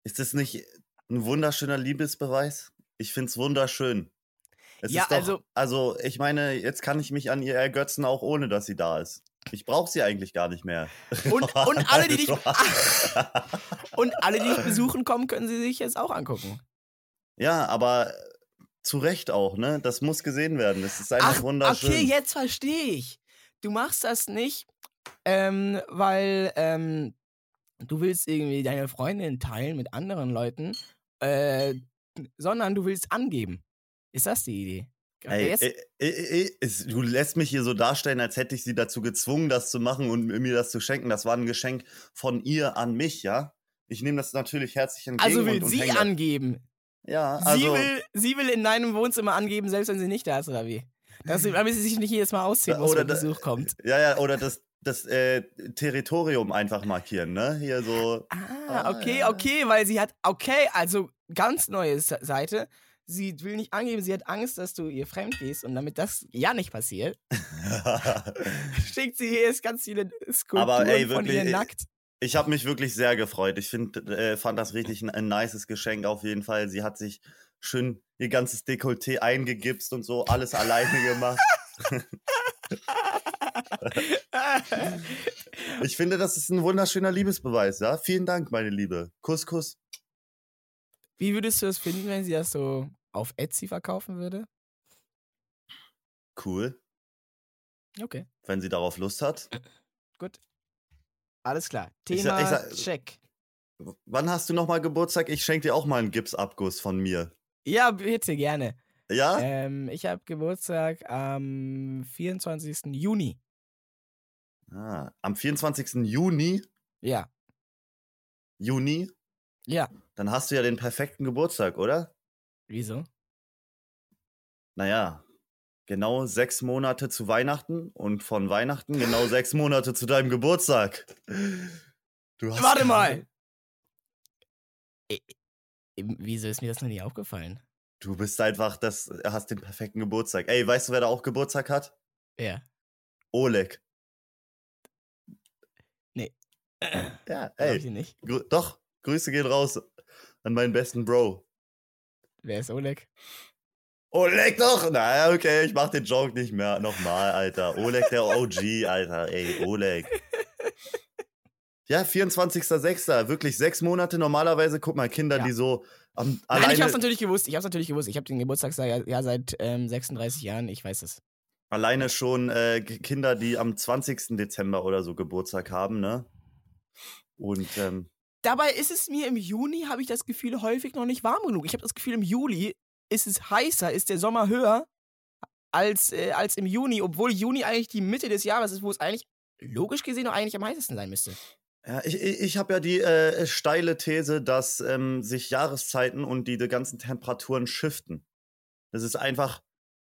Ist das nicht ein wunderschöner Liebesbeweis? Ich find's wunderschön. Es Ja, ist doch, also- also ich meine, jetzt kann ich mich an ihr ergötzen, auch ohne dass sie da ist. Ich brauche sie eigentlich gar nicht mehr. Und, und, alle, die dich, und alle, die dich besuchen kommen, können sie sich jetzt auch angucken. ja, aber zu Recht auch, ne? Das muss gesehen werden. Das ist einfach Ach, wunderschön. okay, jetzt verstehe ich. Du machst das nicht, ähm, weil ähm, du willst irgendwie deine Freundin teilen mit anderen Leuten, äh, sondern du willst angeben. Ist das die Idee? Ey, äh, äh, es, du lässt mich hier so darstellen, als hätte ich sie dazu gezwungen, das zu machen und mir das zu schenken. Das war ein Geschenk von ihr an mich, ja? Ich nehme das natürlich herzlich entgegen. also will und, und sie angeben. Ja, sie, also. will, sie will in deinem Wohnzimmer angeben, selbst wenn sie nicht da ist, oder wie? Das, damit sie sich nicht jedes Mal ausziehen muss, Oder wenn Besuch kommt. Ja, ja, oder das, das äh, Territorium einfach markieren, ne? Hier so. Ah, Ah, okay, ja. okay, weil sie hat, okay, also ganz neue Seite. Sie will nicht angeben, sie hat Angst, dass du ihr fremd gehst und damit das ja nicht passiert, schickt sie hier jetzt ganz viele Skulpturen Aber, ey, von wirklich, ihr ey, nackt. ich habe mich wirklich sehr gefreut. Ich find, äh, fand das richtig ein, ein nices Geschenk auf jeden Fall. Sie hat sich schön ihr ganzes Dekolleté eingegipst und so, alles alleine gemacht. Ich finde, das ist ein wunderschöner Liebesbeweis, ja? Vielen Dank, meine Liebe. Kuss, Kuss. Wie würdest du es finden, wenn sie das so auf Etsy verkaufen würde? Cool, Okay, wenn sie darauf Lust hat. gut. Alles klar. Ich Thema sag- ich sag- check. Wann hast du nochmal Geburtstag? Ich schenke dir auch mal einen Gipsabguss von mir. Ja, bitte, gerne. Ja? Ähm, ich habe Geburtstag am 24. Juni. Ah, am 24. Juni, Ja, Juni, ja. dann hast du ja den perfekten Geburtstag, oder? Wieso? Naja, genau sechs Monate zu Weihnachten und von Weihnachten genau sechs Monate zu deinem Geburtstag. Du hast Warte mal! Wieso ist mir das noch nie aufgefallen? Du bist einfach, das, hast den perfekten Geburtstag. Ey, weißt du, wer da auch Geburtstag hat? Ja. Oleg. Nee. Ja, Glaub ich ey. nicht. Grü doch, Grüße gehen raus an meinen besten Bro. Wer ist Oleg? Oleg doch! Naja, okay, ich mach den Joke nicht mehr. Nochmal, Alter. Oleg der OG, Alter. Ey, Oleg. Ja, 24.06. Wirklich sechs Monate. Normalerweise, guck mal, Kinder, Ja. die so am, Nein, alleine, ich hab's natürlich gewusst. Ich hab's natürlich gewusst. Ich habe den Geburtstag ja, ja seit ähm, 36 Jahren. Ich weiß es. Alleine schon äh, Kinder, die am 20. Dezember oder so Geburtstag haben, ne? Und ähm, Dabei ist es mir im Juni, habe ich das Gefühl, häufig noch nicht warm genug. Ich habe das Gefühl, im Juli ist es heißer, ist der Sommer höher als, äh, als im Juni, obwohl Juni eigentlich die Mitte des Jahres ist, wo es eigentlich logisch gesehen noch eigentlich am heißesten sein müsste. Ja, ich, ich, habe ja die äh, steile These, dass ähm, sich Jahreszeiten und die, die ganzen Temperaturen shiften. Dass es einfach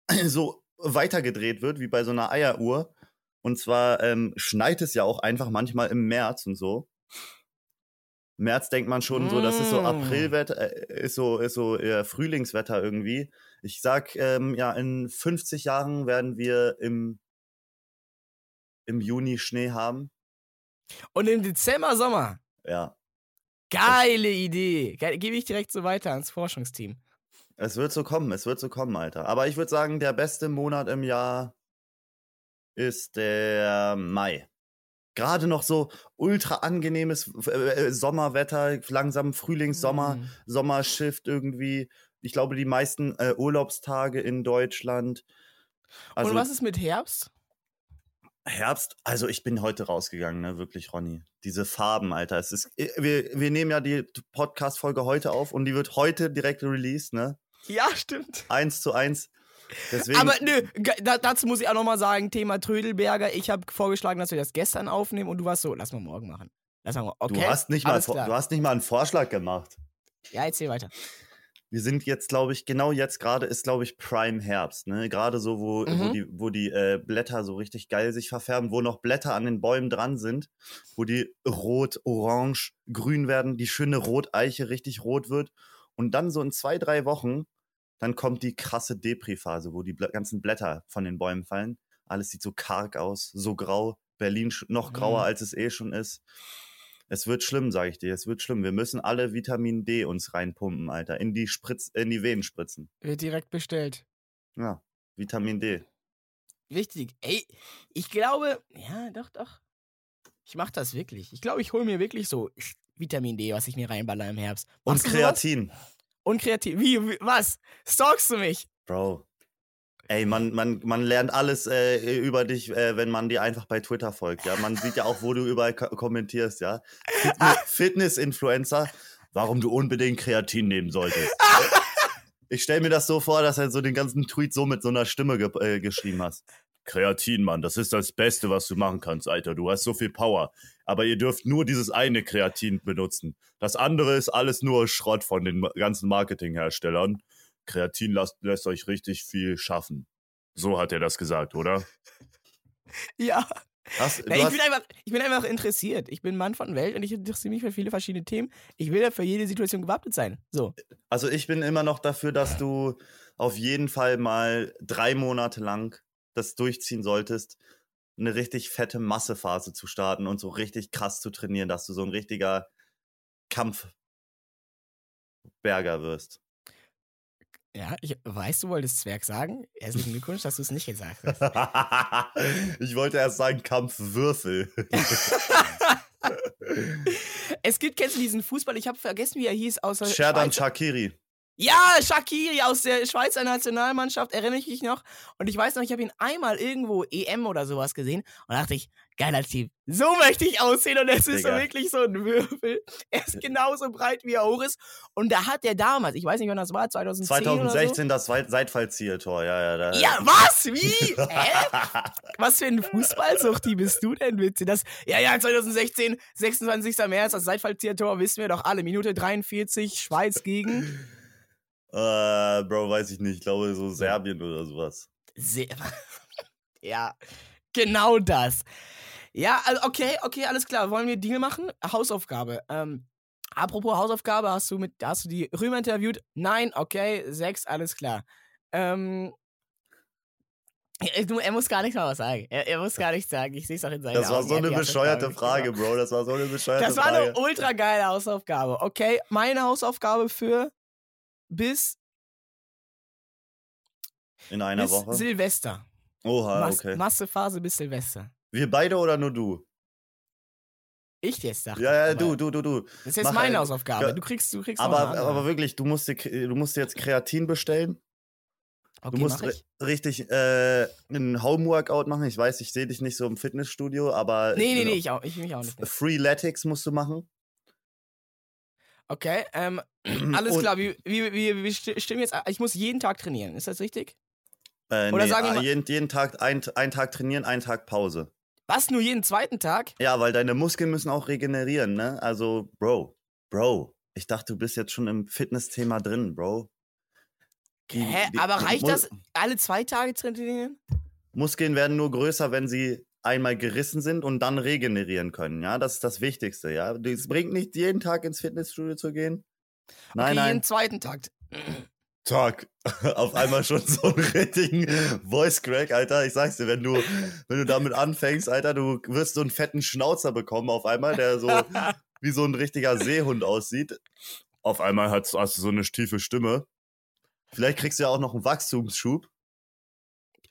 so weitergedreht wird wie bei so einer Eieruhr. Und zwar ähm, schneit es ja auch einfach manchmal im März und so. März denkt man schon so, das ist so Mm. Aprilwetter, äh, ist so, ist so äh, Frühlingswetter irgendwie. Ich sag, ähm, ja, in 50 Jahren werden wir im, im Juni Schnee haben. Und im Dezember Sommer. Ja. Geile Idee. Ge Gebe ich direkt so weiter ans Forschungsteam. Es wird so kommen, es wird so kommen, Alter. Aber ich würde sagen, der beste Monat im Jahr ist der Mai. Gerade noch so ultra angenehmes äh, äh, Sommerwetter, langsam Frühlingssommer, Mm. Sommershift irgendwie. Ich glaube, die meisten äh, Urlaubstage in Deutschland. Also Und was ist mit Herbst? Herbst, also ich bin heute rausgegangen, ne, wirklich, Ronny. Diese Farben, Alter. Es ist, äh, wir, wir nehmen ja die Podcast-Folge heute auf und die wird heute direkt released, ne? Ja, stimmt. Eins zu eins. Deswegen, Aber nö, da, dazu muss ich auch nochmal sagen, Thema Trödelberger. Ich habe vorgeschlagen, dass wir das gestern aufnehmen und du warst so, lass mal morgen machen. Lass mal, okay, du, hast nicht mal, klar. du hast nicht mal einen Vorschlag gemacht. Ja, erzähl weiter. Wir sind jetzt, glaube ich, genau jetzt gerade ist, glaube ich, Prime Herbst. Ne? Gerade so, wo, wo Mhm. die, wo die äh, Blätter so richtig geil sich verfärben, wo noch Blätter an den Bäumen dran sind, wo die rot, orange, grün werden, die schöne Roteiche richtig rot wird. Und dann so in zwei, drei Wochen, dann kommt die krasse Depri-Phase, wo die ganzen Blätter von den Bäumen fallen. Alles sieht so karg aus, so grau. Berlin noch grauer, Mhm. als es eh schon ist. Es wird schlimm, sage ich dir. Es wird schlimm. Wir müssen alle Vitamin D uns reinpumpen, Alter. In die Spritz, in die Venen spritzen. Wird direkt bestellt. Ja, Vitamin D. Wichtig. Ey, ich glaube, ja, doch, doch. Ich mach das wirklich. Ich glaube, ich hole mir wirklich so Vitamin D, was ich mir reinballer im Herbst. Und Machst sowas? Kreatin. Und Kreatin. Wie, wie, was? Stalkst du mich? Bro. Ey, man, man, man lernt alles äh, über dich, äh, wenn man dir einfach bei Twitter folgt. Ja, man sieht ja auch, wo du überall ko kommentierst. Ja, Fitness- Fitness-Influencer, warum du unbedingt Kreatin nehmen solltest. ich stelle mir das so vor, dass er so den ganzen Tweet so mit so einer Stimme ge äh, geschrieben hast. Kreatin, Mann, das ist das Beste, was du machen kannst, Alter. Du hast so viel Power. Aber ihr dürft nur dieses eine Kreatin benutzen. Das andere ist alles nur Schrott von den ganzen Marketingherstellern. Kreatin lasst, lässt euch richtig viel schaffen. So hat er das gesagt, oder? Ja. Hast, Na, ich, hast, bin einfach, ich bin einfach interessiert. Ich bin Mann von Welt und ich interessiere mich für viele verschiedene Themen. Ich will ja für jede Situation gewappnet sein. So. also ich bin immer noch dafür, dass du auf jeden Fall mal drei Monate lang das durchziehen solltest, eine richtig fette Massephase zu starten und so richtig krass zu trainieren, dass du so ein richtiger Kampfberger wirst. Ja, ich weiß, du wolltest Zwerg sagen. Herzlichen Glückwunsch, dass du es nicht gesagt hast. ich wollte erst sagen Kampfwürfel. es gibt, kennst du diesen Fußball? Ich habe vergessen, wie er hieß. Außer Sherdan Shakiri. Ja, Shakiri aus der Schweizer Nationalmannschaft, erinnere ich mich noch. Und ich weiß noch, ich habe ihn einmal irgendwo EM oder sowas gesehen und dachte ich, geiler Typ. So möchte ich aussehen und es ist so wirklich so ein Würfel. Er ist genauso breit, wie er hoch ist. Und da hat er damals, ich weiß nicht, wann das war, 2010 oder 2016 das Weit- Seitfallzieltor, ja, ja. So. Ja, was? Wie? Hä? Was für ein Fußballsuchti bist du denn, bitte? Das, ja, ja, 2016, 26. März, das Seitfallzieher-Tor, wissen wir doch alle. Minute 43, Schweiz gegen Äh, Bro, weiß ich nicht. Ich glaube, so Serbien oder sowas. Sehr. ja, genau das. Ja, also okay, okay, alles klar. Wollen wir Dinge machen? Hausaufgabe. Ähm, apropos Hausaufgabe, hast du mit, hast du die Römer interviewt? Nein, okay, sechs, alles klar. Ähm, er, muss gar nicht mal was sagen. Er, er muss gar nichts sagen. Ich sehe es auch in seinen Das war Augen. so Er hat eine bescheuerte Frage, Bro. Das war so eine bescheuerte Das war Frage. eine ultra geile Hausaufgabe. Okay, meine Hausaufgabe für bis, In einer bis Woche. Silvester. Oha, Mas okay. Massephase bis Silvester. Wir beide oder nur du? Ich jetzt dachte. Ja, ja, du, du, du, du. Das ist jetzt Mach, meine äh, Hausaufgabe. ja, Du kriegst, du kriegst Aber, aber wirklich, du musst, dir, du musst dir jetzt Kreatin bestellen. okay, du musst richtig äh, einen Home-Workout machen. Ich weiß, ich sehe dich nicht so im Fitnessstudio, aber Nee, nee, genau. nee, ich, auch, ich mich auch nicht. Freeletics musst du machen. Okay, ähm, alles klar. Wir, wir, wir, wir sti- stimmen jetzt. Ich muss jeden Tag trainieren. Ist das richtig? Äh, Oder nee, sagen wir ah, mal- jeden, jeden Tag ein, einen Tag trainieren, einen Tag Pause. Was? Nur jeden zweiten Tag? Ja, weil deine Muskeln müssen auch regenerieren, ne? Also, Bro, Bro, ich dachte, du bist jetzt schon im Fitness-Thema drin, Bro. Die- Hä? die- Aber reicht das, alle zwei Tage zu trainieren? Muskeln werden nur größer, wenn sie einmal gerissen sind und dann regenerieren können, ja? Das ist das Wichtigste, ja? Es bringt nicht, jeden Tag ins Fitnessstudio zu gehen. Nein, okay, nein. jeden zweiten Tag. Tag. Auf einmal schon so einen richtigen Voice Crack, Alter. Ich sag's dir, wenn du, wenn du damit anfängst, Alter, du wirst so einen fetten Schnauzer bekommen auf einmal, der so wie so ein richtiger Seehund aussieht. Auf einmal hast, hast du so eine tiefe Stimme. Vielleicht kriegst du ja auch noch einen Wachstumsschub.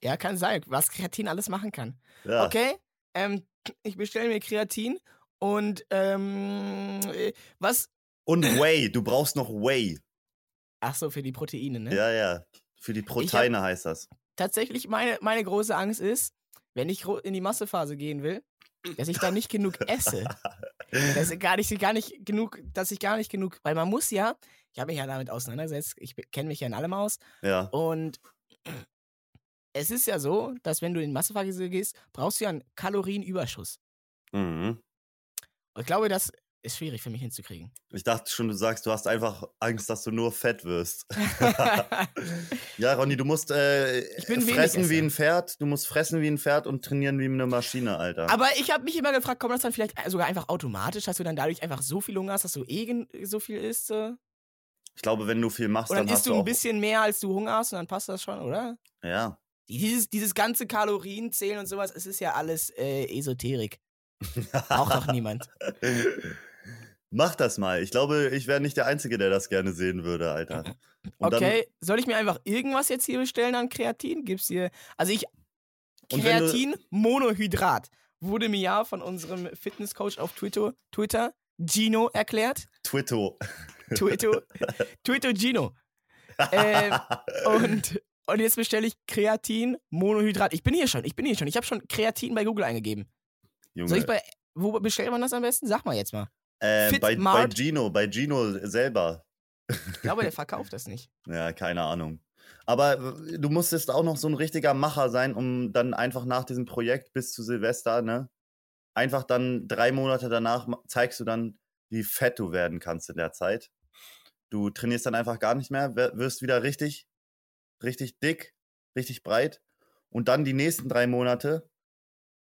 Ja, kann sein, was Kreatin alles machen kann. Ja. Okay, ähm, ich bestelle mir Kreatin und ähm, äh, was? Und Whey, du brauchst noch Whey. Ach so, für die Proteine, ne? Ja, ja. Für die Proteine heißt das. tatsächlich meine, meine große Angst ist, wenn ich in die Massephase gehen will, dass ich da nicht genug esse. Dass ich gar nicht, gar nicht genug, dass ich gar nicht genug, weil man muss ja, ich habe mich ja damit auseinandergesetzt, ich kenne mich ja in allem aus Ja. und es ist ja so, dass wenn du in Massephase gehst, brauchst du ja einen Kalorienüberschuss. Mhm. Und ich glaube, das ist schwierig für mich hinzukriegen. Ich dachte schon, du sagst, du hast einfach Angst, dass du nur fett wirst. Ja, Ronny, du musst äh, Ich bin fressen wie ein Pferd, du musst fressen wie ein Pferd und trainieren wie eine Maschine, Alter. Aber ich habe mich immer gefragt, kommt das dann vielleicht sogar einfach automatisch, dass du dann dadurch einfach so viel Hunger hast, dass du eh so viel isst? äh? ich glaube, wenn du viel machst, Und dann, dann hast isst du du ein bisschen mehr, als du Hunger hast und dann passt das schon, oder? Ja. Dieses, dieses ganze Kalorienzählen und sowas, es ist ja alles äh, Esoterik. Braucht doch niemand. Mach das mal. Ich glaube, ich wäre nicht der Einzige, der das gerne sehen würde, Alter. Und dann- Okay, soll ich mir einfach irgendwas jetzt hier bestellen an Kreatin? Gibt's hier. Also ich. Kreatin Monohydrat wurde mir ja von unserem Fitnesscoach auf Twitter, Twitter Gino erklärt. Twitto. Twitter, Twitter Gino. Ähm, und, und jetzt bestelle ich Kreatin Monohydrat. Ich bin hier schon, ich bin hier schon. Ich habe schon Kreatin bei Google eingegeben. Junge. Soll ich bei. Wo bestellt man das am besten? Sag mal jetzt mal. äh, bei, bei? Gino, bei Gino selber. Ich glaube, der verkauft das nicht. Ja, keine Ahnung. Aber äh, du musstest auch noch so ein richtiger Macher sein, um dann einfach nach diesem Projekt bis zu Silvester, ne? Einfach dann drei Monate danach zeigst du dann, wie fett du werden kannst in der Zeit. Du trainierst dann einfach gar nicht mehr, wirst wieder richtig, richtig dick, richtig breit. Und dann die nächsten drei Monate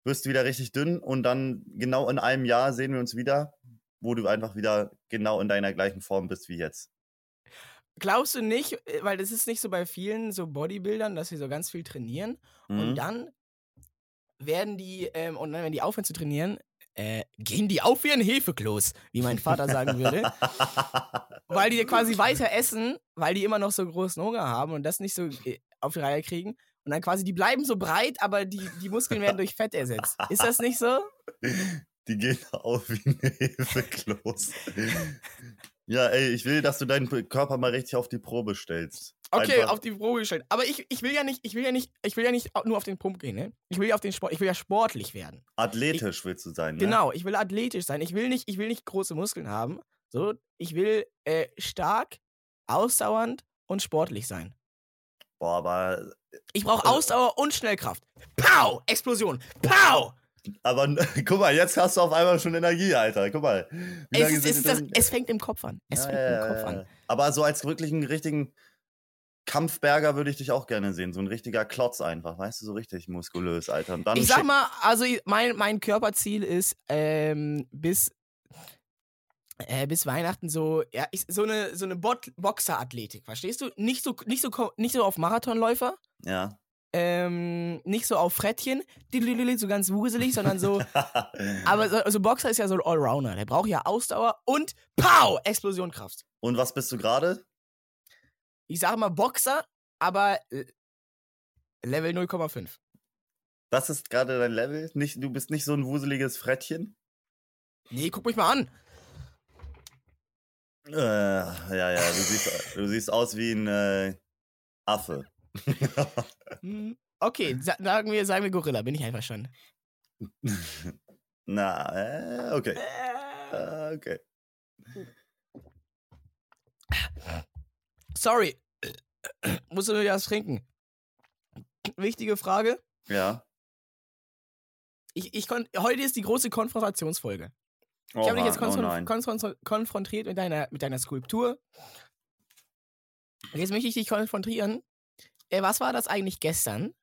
wirst du wieder richtig dünn und dann genau in einem Jahr sehen wir uns wieder, wo du einfach wieder genau in deiner gleichen Form bist wie jetzt. Glaubst du nicht, äh, weil das ist nicht so bei vielen so Bodybuildern, dass sie so ganz viel trainieren Mhm. und dann werden die, ähm, und dann, wenn die aufhören zu trainieren, äh, gehen die auf wie ein Hefekloß, wie mein Vater sagen würde, weil die quasi weiter essen, weil die immer noch so großen Hunger haben und das nicht so äh, auf die Reihe kriegen. Und dann quasi, die bleiben so breit, aber die, die Muskeln werden durch Fett ersetzt. Ist das nicht so? Die gehen auf wie ein Hefekloß. ja, ey, ich will, dass du deinen Körper mal richtig auf die Probe stellst. Okay, Einfach- auf die Probe gestellt. Aber ich, ich will ja nicht, ich will ja nicht, ich will ja nicht nur auf den Pump gehen, ne? Ich will ja auf den Sport, ich will ja sportlich werden. Athletisch willst du sein, ne? Genau, ich will athletisch sein. Ich will nicht, ich will nicht große Muskeln haben. So, ich will äh, stark, ausdauernd und sportlich sein. Boah, aber, Ich brauche Also- Ausdauer und Schnellkraft. Pow! Explosion. Pow! aber guck mal, jetzt hast du auf einmal schon Energie, Alter. Guck mal. Es, ist, das, es fängt im Kopf an. Es Ja, fängt ja, im Kopf ja, an. Aber so als wirklich einen richtigen Kampfberger würde ich dich auch gerne sehen. So ein richtiger Klotz einfach, weißt du, so richtig muskulös, Alter. Ich sag mal, also mein, mein Körperziel ist ähm, bis, äh, bis Weihnachten so, ja, ich, so eine, so eine Bot Boxerathletik, verstehst du? Nicht so, nicht so, nicht so auf Marathonläufer, Ja. ähm, nicht so auf Frettchen, so ganz wuselig, sondern so, aber so, also Boxer ist ja so ein Allrounder, der braucht ja Ausdauer und Pow! Explosionkraft. Und was bist du gerade? Ich sage mal Boxer, aber äh, Level 0,5. Das ist gerade dein Level? Nicht, du bist nicht so ein wuseliges Frettchen? Nee, guck mich mal an. Äh, ja, ja, du siehst, du siehst aus wie ein äh, Affe. Hm, Okay, sa sagen wir, sagen wir Gorilla, bin ich einverstanden. Na, äh, okay. Äh, Äh, okay. Sorry. Musst du mir was trinken? Wichtige Frage. Ja. Ich, ich kon heute ist die große Konfrontationsfolge. Ich habe dich jetzt oh konfron nein. konfron konfrontiert mit deiner, mit deiner Skulptur. Jetzt möchte ich dich konfrontieren. Äh, was war das eigentlich gestern,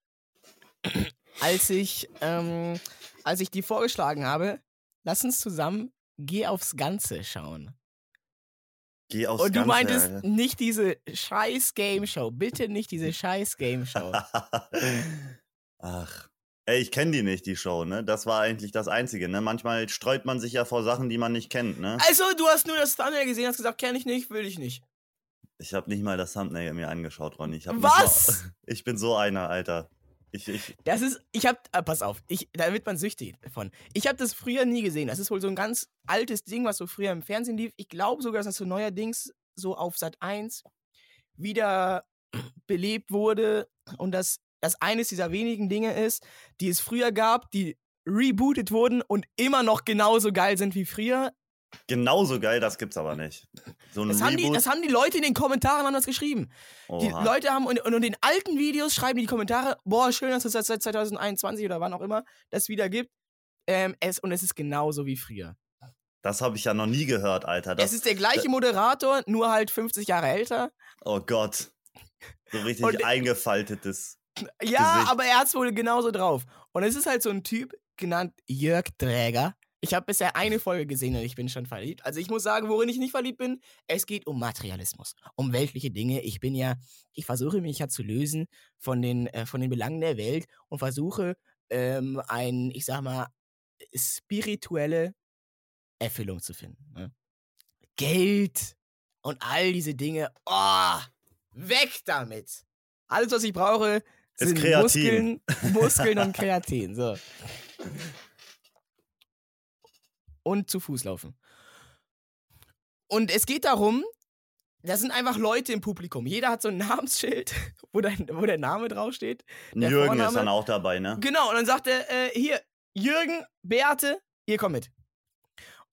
als ich, ähm, als ich dir vorgeschlagen habe, lass uns zusammen Geh aufs Ganze schauen. Geh aufs Und du Ganze, meintest Alter. nicht diese scheiß Game Show. Bitte nicht diese scheiß Game Show. Ach. Ey, ich kenne die nicht, die Show, ne? Das war eigentlich das Einzige, ne? Manchmal streut man sich ja vor Sachen, die man nicht kennt, ne? Also, du hast nur das Thumbnail gesehen, hast gesagt, kenne ich nicht, will ich nicht. Ich habe nicht mal das Thumbnail mir angeschaut, Ronny. Ich Was? Mal, ich bin so einer, Alter. Ich, ich, Das ist, ich hab, ah, pass auf, ich, da wird man süchtig davon. Ich habe das früher nie gesehen. Das ist wohl so ein ganz altes Ding, was so früher im Fernsehen lief. Ich glaube sogar, dass das so neuerdings so auf Sat 1 wieder belebt wurde und dass das eines dieser wenigen Dinge ist, die es früher gab, die rebootet wurden und immer noch genauso geil sind wie früher. genauso geil, das gibt's aber nicht. So Das haben, die, das haben die Leute in den Kommentaren anders geschrieben. Die Oha. Leute haben und, und in den alten Videos schreiben die, die Kommentare, boah, schön, dass es das seit 2021 oder wann auch immer das wieder gibt. Ähm, es, und es ist genauso wie früher. Das habe ich ja noch nie gehört, Alter. Das, es ist der gleiche Moderator, nur halt 50 Jahre älter. oh Gott. So richtig Und- eingefaltetes. Ja, Gesicht. aber er hat es wohl genauso drauf. Und es ist halt so ein Typ, genannt Jörg Träger. Ich habe bisher eine Folge gesehen und ich bin schon verliebt. Also ich muss sagen, worin ich nicht verliebt bin, es geht um Materialismus, um weltliche Dinge. Ich bin ja, ich versuche mich ja zu lösen von den, äh, von den Belangen der Welt und versuche ähm, ein, ich sag mal, spirituelle Erfüllung zu finden. Ne? Geld und all diese Dinge. Oh, weg damit. Alles, was ich brauche, Ist sind Kreatin. Muskeln, Muskeln und Kreatin. So. Und zu Fuß laufen. Und es geht darum, da sind einfach Leute im Publikum. Jeder hat so ein Namensschild, wo, dein, wo der Name draufsteht. Der Jürgen Vorname- ist dann auch dabei, ne? Genau, und dann sagt er, äh, hier, Jürgen, Beate, ihr kommt mit.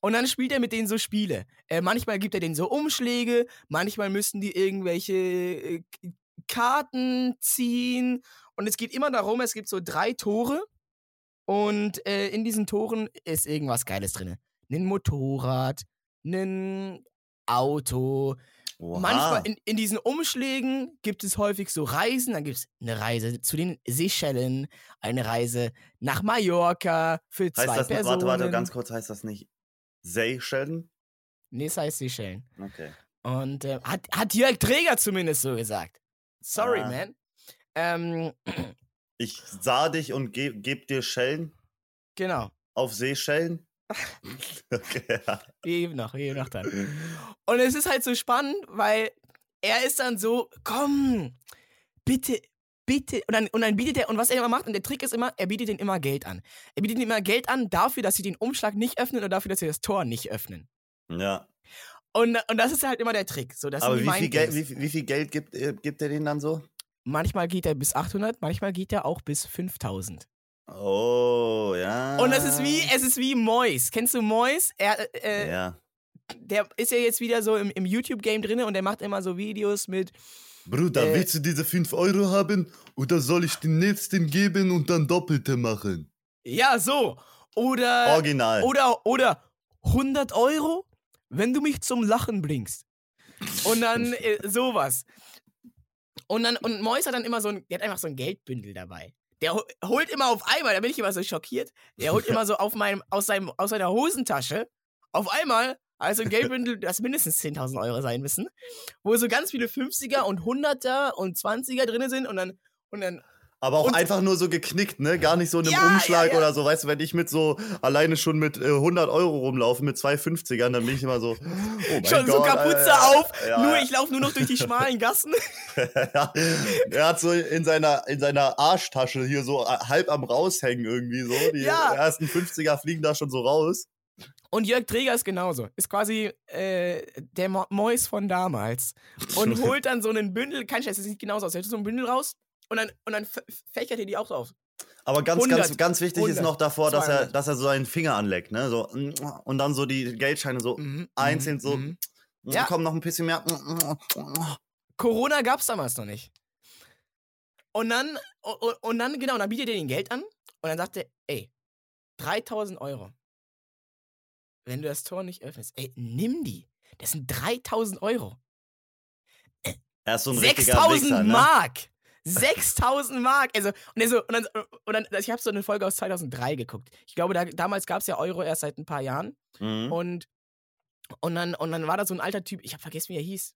Und dann spielt er mit denen so Spiele. Äh, manchmal gibt er denen so Umschläge, manchmal müssten die irgendwelche äh, Karten ziehen. Und es geht immer darum, es gibt so drei Tore. Und äh, in diesen Toren ist irgendwas Geiles drin. Ein Motorrad, ein Auto, Oha. Manchmal in, in diesen Umschlägen gibt es häufig so Reisen. Dann gibt es eine Reise zu den Seychellen, eine Reise nach Mallorca für heißt zwei das, Personen. warte, warte, ganz kurz, heißt das nicht Seychellen? Nee, es heißt Seychellen. Okay. Und äh, hat, hat Jörg Träger zumindest so gesagt. Sorry, Ah. man. Ähm, Ich sah dich und ge geb dir Schellen genau. auf Seeschellen. okay, ja. Wir eben noch, wir eben noch dann. Und es ist halt so spannend, weil er ist dann so, komm, bitte, bitte. Und dann, und dann bietet er, und was er immer macht, und der Trick ist immer, er bietet denen immer Geld an. Er bietet ihnen immer Geld an dafür, dass sie den Umschlag nicht öffnen oder dafür, dass sie das Tor nicht öffnen. ja. Und, und das ist halt immer der Trick. So, das Aber wie viel, Geld, wie, wie viel Geld gibt, äh, gibt er denen dann so? Manchmal geht er bis 800, manchmal geht er auch bis 5000. Oh, ja. Und es ist wie, es ist wie Mois. Kennst du Mois? Er, äh, Ja. der ist ja jetzt wieder so im, im YouTube-Game drin und der macht immer so Videos mit, Bruder, Äh, willst du diese 5 Euro haben oder soll ich den nächsten geben und dann doppelte machen? ja, so. Oder, Original. oder, oder 100 Euro, wenn du mich zum Lachen bringst. Und dann äh, sowas. Und dann, und Mois hat dann immer so ein, der hat einfach so ein Geldbündel dabei. Der ho- holt immer auf einmal, da bin ich immer so schockiert, der holt immer so auf meinem, aus, seinem, aus seiner Hosentasche, auf einmal, also ein Geldbündel, das mindestens 10.000 Euro sein müssen, wo so ganz viele 50er und 100er und 20er drin sind und dann, und dann Aber auch und- einfach nur so geknickt, ne? Gar nicht so in einem Ja, Umschlag ja, ja. oder so. Weißt du, wenn ich mit so alleine schon mit äh, 100 Euro rumlaufe, mit zwei 50ern, dann bin ich immer so. Oh schon so Gott, Kapuze Alter. auf, nur ich laufe nur noch durch die schmalen Gassen. Er hat so in seiner, in seiner Arschtasche hier so äh, halb am raushängen irgendwie so. Die ersten 50er fliegen da schon so raus. Und Jörg Träger ist genauso. Ist quasi äh, der Mo Mois von damals. Und holt dann so einen Bündel, kein Scheiß, das sieht genauso aus. Holt so einen Bündel raus und dann, und dann fächert er die auch so auf. Aber ganz, 100, ganz, ganz wichtig ist 100, noch davor, dass er, 200. dass er so einen Finger anleckt, ne? So, und dann so die Geldscheine so Mhm, einzeln mhm, so. mhm. Ja. Ja. Komm noch ein bisschen mehr. Corona gab's damals noch nicht. Und dann, und, und dann, genau, dann bietet er den Geld an und dann sagt er, ey, 3000 Euro. Wenn du das Tor nicht öffnest, ey, nimm die. Das sind 3000 Euro. Er ist so ein richtiger 6000 Wichser, ne? Mark! 6000 Mark! Also, und, er so, und dann, und dann ich habe so eine Folge aus 2003 geguckt. Ich glaube, da, damals gab es ja Euro erst seit ein paar Jahren. Mhm. Und, und, dann, und dann war da so ein alter Typ, ich habe vergessen, wie er hieß.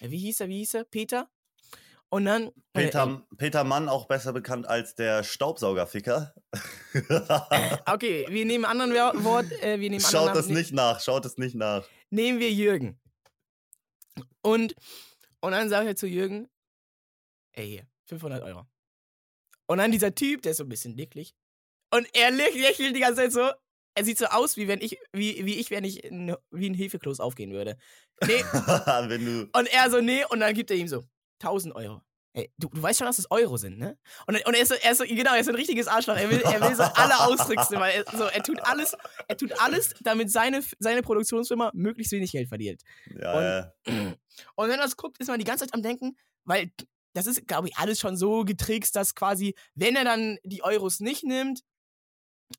Wie hieß er, wie hieß er? Peter? Und dann. Peter, Peter Mann, auch besser bekannt als der Staubsaugerficker. Äh, okay, wir nehmen anderen Wort. Äh, wir nehmen Schaut anderen das Namen. nicht nach, schaut es nicht nach. Nehmen wir Jürgen. Und, und dann sage ich zu Jürgen, ey, hier, 500 Euro. Und dann dieser Typ, der ist so ein bisschen dicklich. Und er lä- lächelt die ganze Zeit so. Er sieht so aus, wie wenn ich, wie, wie ich, wenn ich in, wie ein Hefekloß aufgehen würde. Nee, und er so, nee, und dann gibt er ihm so 1000 Euro. Ey, du, du weißt schon, dass es Euro sind, ne? Und, und er, ist so, er ist so, genau, er ist so ein richtiges Arschloch. Er will, er will so alle austricksen, weil er, so, er tut alles, er tut alles, damit seine, seine Produktionsfirma möglichst wenig Geld verdient. Ja, Und- ja. Und wenn er das guckt, ist man die ganze Zeit am Denken, weil das ist, glaube ich, alles schon so getrickst, dass quasi, wenn er dann die Euros nicht nimmt,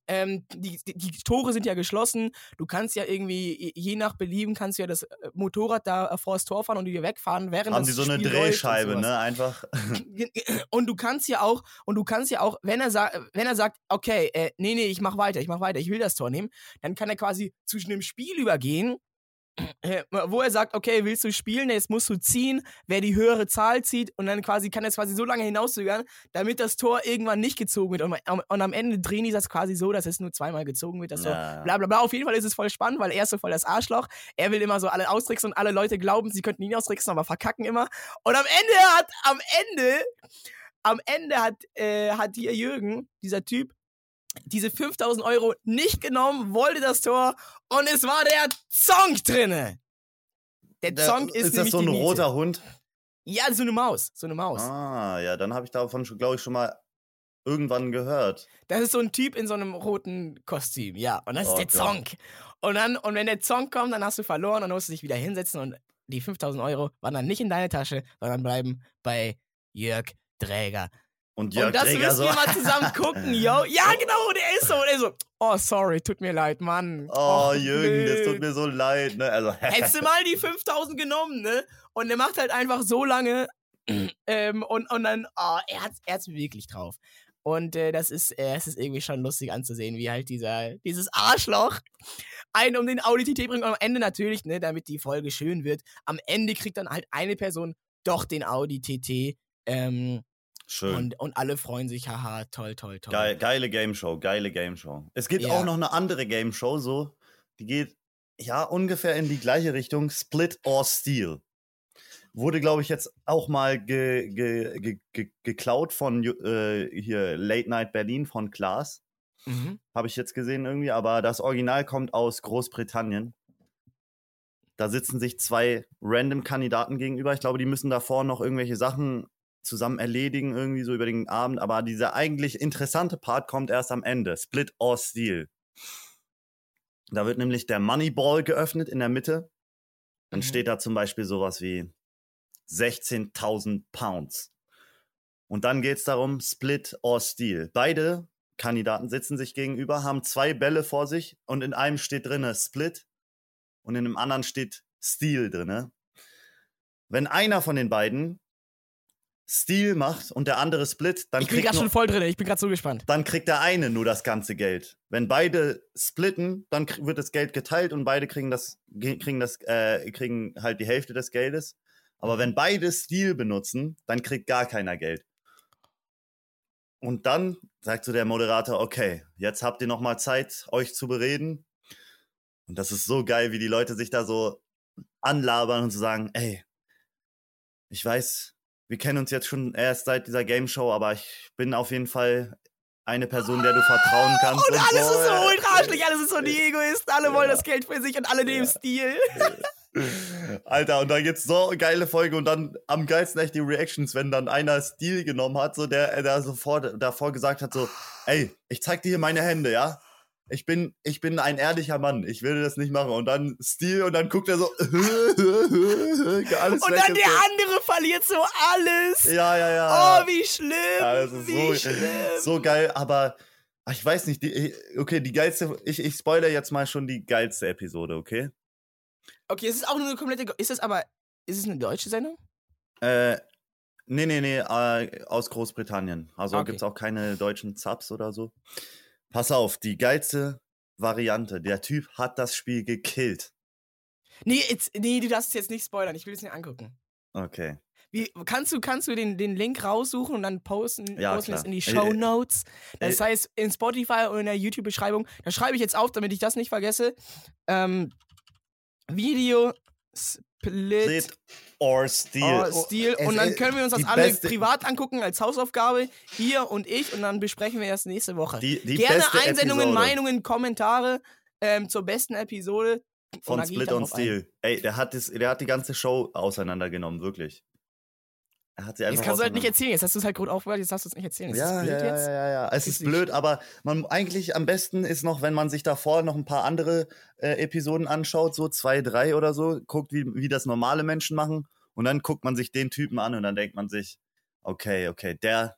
ähm, die, die, die Tore sind ja geschlossen. Du kannst ja irgendwie, je nach Belieben, kannst du ja das äh, Motorrad da äh, vor das Tor fahren und wieder wegfahren, während Haben das die so eine Spiel und Drehscheibe, ne? Einfach. Und du kannst ja auch, und du kannst ja auch, wenn er sagt, wenn er sagt, okay, äh, nee, nee, ich mach weiter, ich mach weiter, ich will das Tor nehmen, dann kann er quasi zwischen dem Spiel übergehen wo er sagt, okay, willst du spielen, jetzt musst du ziehen, wer die höhere Zahl zieht und dann quasi kann er es quasi so lange hinauszögern, damit das Tor irgendwann nicht gezogen wird und, am- und am Ende drehen die das quasi so, dass es nur zweimal gezogen wird, das so Ja. bla bla bla. Auf jeden Fall ist es voll spannend, weil er ist so voll das Arschloch. Er will immer so alle austricksen und alle Leute glauben, sie könnten ihn austricksen, aber verkacken immer. Und am Ende hat, am Ende, am Ende hat, äh, hat hier Jürgen, dieser Typ, diese 5000 Euro nicht genommen, wollte das Tor und es war der Zonk drinne. Der Zonk ist, ist das so ein roter Hund? Ja, so eine Maus, so eine Maus. Ah, ja, dann habe ich davon schon, glaube ich, schon mal irgendwann gehört. Das ist so ein Typ in so einem roten Kostüm, ja. Und das Oh ist der. Zonk. Und dann, und wenn der Zonk kommt, dann hast du verloren und dann musst du dich wieder hinsetzen und die 5000 Euro wandern nicht in deine Tasche, sondern bleiben bei Jörg Dräger. Und Jörg und das Träger müssen so. wir mal zusammen gucken, yo. Ja, genau, der ist so. Und er so, oh, sorry, tut mir leid, Mann. Oh, Och, Jürgen, das nö. tut mir so leid, ne? Also, Hättest du mal die 5000 genommen, ne? Und er macht halt einfach so lange ähm, und, und dann, oh, er hat's, er hat's wirklich drauf. Und äh, das ist, äh, es ist irgendwie schon lustig anzusehen, wie halt dieser, dieses Arschloch einen um den Audi TT bringt. Und am Ende natürlich, ne, damit die Folge schön wird, am Ende kriegt dann halt eine Person doch den Audi TT. Ähm, Schön. und, und alle freuen sich, haha, toll, toll, toll. Geil, geile Game Show, geile Game Show. Es gibt Ja. auch noch eine andere Game Show, so, die geht ja ungefähr in die gleiche Richtung. Split or Steal. Wurde, glaube ich, jetzt auch mal ge, ge, ge, ge, geklaut von äh, hier Late Night Berlin von Klaas. Mhm. Habe ich jetzt gesehen irgendwie, aber das Original kommt aus Großbritannien. Da sitzen sich zwei random Kandidaten gegenüber. Ich glaube, die müssen davor noch irgendwelche Sachen zusammen erledigen, irgendwie so über den Abend. Aber dieser eigentlich interessante Part kommt erst am Ende. Split or Steal. Da wird nämlich der Moneyball geöffnet in der Mitte. Dann Mhm. steht da zum Beispiel sowas wie 16.000 Pounds. Und dann geht es darum, Split or Steal. Beide Kandidaten sitzen sich gegenüber, haben zwei Bälle vor sich und in einem steht drinne Split und in dem anderen steht Steal drinne. Wenn einer von den beiden Steal macht und der andere Split, dann Ich bin kriegt, gerade nur, schon voll drin, ich bin gerade so gespannt. dann kriegt der eine nur das ganze Geld. Wenn beide splitten, dann wird das Geld geteilt und beide kriegen das ge- kriegen das äh, kriegen halt die Hälfte des Geldes. Aber wenn beide Steal benutzen, dann kriegt gar keiner Geld. Und dann sagt so der Moderator, okay, jetzt habt ihr noch mal Zeit, euch zu bereden. Und das ist so geil, wie die Leute sich da so anlabern und so sagen, ey, ich weiß, wir kennen uns jetzt schon erst seit dieser Game Show, aber ich bin auf jeden Fall eine Person, der du vertrauen kannst. Und alles ist so äh, ultra arschlich, alles ist so die Egoisten, alle wollen das Geld für sich und alle nehmen Stil. Alter, und da gibt's so eine geile Folge und dann am geilsten echt die Reactions, wenn dann einer Stil genommen hat, so der, der sofort davor gesagt hat, so, ey, ich zeig dir hier meine Hände, ja? Ich bin, ich bin ein ehrlicher Mann, ich will das nicht machen. Und dann Stil und dann guckt er so, alles Und dann der andere verliert so alles. Ja, ja, ja. Oh, wie schlimm. Ja, das ist wie so, schlimm. so geil, aber ich weiß nicht, die, okay, die geilste, ich, ich spoilere jetzt mal schon die geilste Episode, okay? Okay, es ist auch nur eine komplette. Ist es aber. Ist es eine deutsche Sendung? Äh, nee, nee, nee, äh, aus Großbritannien. Also Okay. gibt's auch keine deutschen Subs oder so. Pass auf, die geilste Variante. Der Typ hat das Spiel gekillt. Nee, jetzt, nee, du darfst es jetzt nicht spoilern. Ich will es nicht angucken. Okay. Wie, kannst du, kannst du den, den Link raussuchen und dann posten, Ja, posten das klar. in die Äh, Show Notes? Das äh, heißt, in Spotify und in der YouTube-Beschreibung, da schreibe ich jetzt auf, damit ich das nicht vergesse. Ähm, Video Split Split or Steal. Oh, Stil. Es Und dann können wir uns das die alle beste- privat angucken als Hausaufgabe. Ihr und ich. Und dann besprechen wir erst nächste Woche. Die, die Gerne beste Einsendungen, Episode Meinungen, Kommentare ähm, zur besten Episode. Von Split und drauf ein. Ey, der hat, das, der hat die ganze Show auseinandergenommen, wirklich. Hat sie einfach Jetzt kannst du halt nicht erzählen. Jetzt hast du es halt gut aufgehört. Jetzt darfst du es nicht erzählen. Ist Ja, ja, ja, ja, ja. Es Ist ist blöd, aber man eigentlich am besten ist noch, wenn man sich davor noch ein paar andere äh, Episoden anschaut, so zwei, drei oder so, guckt, wie, wie das normale Menschen machen und dann guckt man sich den Typen an und dann denkt man sich, okay, okay, der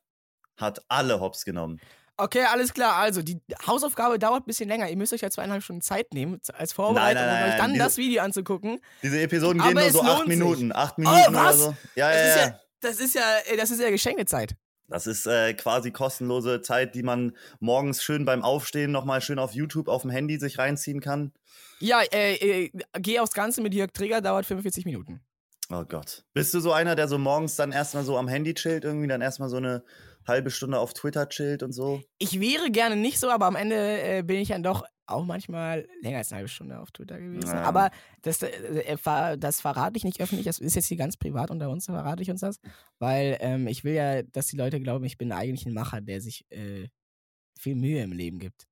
hat alle Hops genommen. Okay, alles klar. Also, die Hausaufgabe dauert ein bisschen länger. Ihr müsst euch ja zweieinhalb Stunden Zeit nehmen als Vorbereitung, Nein, nein, um euch nein, dann diese- das Video anzugucken. Diese Episoden Aber gehen nur es so acht sich. Minuten, acht Minuten oder was? so. Ja, Das ja, ja. Das ist ja, äh, das ist ja Geschenkezeit. Das ist äh, quasi kostenlose Zeit, die man morgens schön beim Aufstehen nochmal schön auf YouTube auf dem Handy sich reinziehen kann. Ja, äh, äh, geh aufs Ganze mit Jörg Träger, dauert 45 Minuten. Oh Gott. Bist du so einer, der so morgens dann erstmal so am Handy chillt, irgendwie dann erstmal so eine halbe Stunde auf Twitter chillt und so? Ich wäre gerne nicht so, aber am Ende äh, bin ich dann doch auch manchmal länger als eine halbe Stunde auf Twitter gewesen. Ja. Aber das, äh, das verrate ich nicht öffentlich. Das ist jetzt hier ganz privat unter uns, verrate ich uns das. Weil ähm, ich will ja, dass die Leute glauben, ich bin eigentlich ein Macher, der sich äh, viel Mühe im Leben gibt.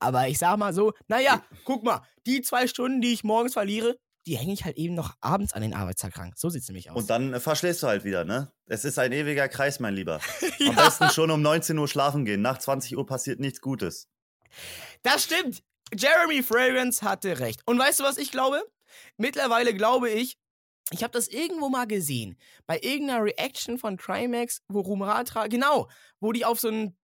Aber ich sag mal so, naja, guck mal, die zwei Stunden, die ich morgens verliere, die hänge ich halt eben noch abends an den Arbeitstag ran. So sieht's nämlich aus. Und dann äh, verschläfst du halt wieder, ne? Es ist ein ewiger Kreis, mein Lieber. Am ja, besten schon um 19 Uhr schlafen gehen. Nach 20 Uhr passiert nichts Gutes. Das stimmt. Jeremy Fragrance hatte recht. Und weißt du, was ich glaube? Mittlerweile glaube ich, ich habe das irgendwo mal gesehen. Bei irgendeiner Reaction von Trimax, wo Rumratra, genau, wo die auf so ein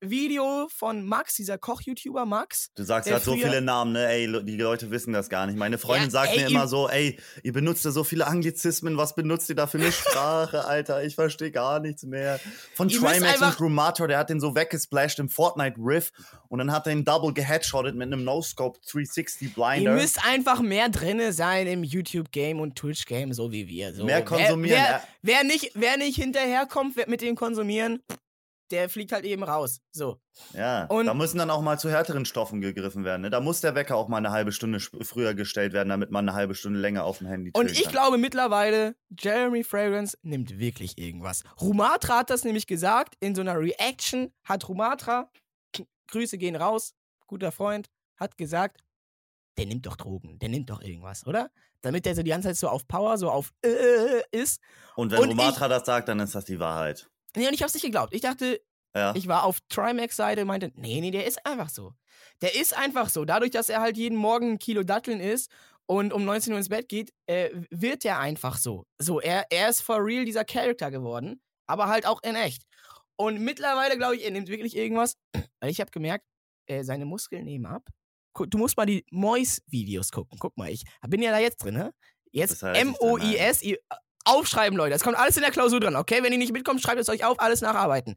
Video von Max, dieser Koch-YouTuber Max, Du sagst Der gerade so viele Namen, ne? Ey, die Leute wissen das gar nicht. Meine Freundin Ja, sagt ey, mir immer ihr- so, ey, ihr benutzt ja so viele Anglizismen, was benutzt ihr da für eine Sprache, Alter? Ich verstehe gar nichts mehr. Von Ihr Trimax und Rumator, der hat den so weggesplashed im Fortnite Riff und dann hat er ihn double geheadshottet mit einem No-Scope 360 ihr Blinder. müsst einfach mehr drinne sein im YouTube-Game und Twitch-Game, so wie wir. So. Mehr konsumieren, Wer, ja. wer, wer, nicht, wer nicht hinterherkommt mit dem Konsumieren, der fliegt halt eben raus. So. Ja, Und- da müssen dann auch mal zu härteren Stoffen gegriffen werden. Ne? Da muss der Wecker auch mal eine halbe Stunde früher gestellt werden, damit man eine halbe Stunde länger auf dem Handy Und ich kann. glaube mittlerweile, Jeremy Fragrance nimmt wirklich irgendwas. Rumatra hat das nämlich gesagt, in so einer Reaction hat Rumatra, Grüße gehen raus, guter Freund, hat gesagt, der nimmt doch Drogen, der nimmt doch irgendwas, oder? Damit der so die ganze Zeit so auf Power, so auf äh, ist. Und wenn und Romatra das sagt, dann ist das die Wahrheit. Nee, und ich hab's nicht geglaubt. Ich dachte, Ja. ich war auf Trimax-Seite und meinte, nee, nee, der ist einfach so. Der ist einfach so. Dadurch, dass er halt jeden Morgen ein Kilo Datteln isst und um 19 Uhr ins Bett geht, äh, wird er einfach so. So, er, er ist for real dieser Charakter geworden, aber halt auch in echt. Und mittlerweile glaube ich, er nimmt wirklich irgendwas, weil ich habe gemerkt, äh, seine Muskeln nehmen ab. Du musst mal die Mois-Videos gucken. Guck mal, ich bin ja da jetzt drin, ne? Jetzt Das heißt, M-O-I-S, aufschreiben, Leute. Das kommt alles in der Klausur dran, okay? Wenn ihr nicht mitkommt, schreibt es euch auf, alles nacharbeiten.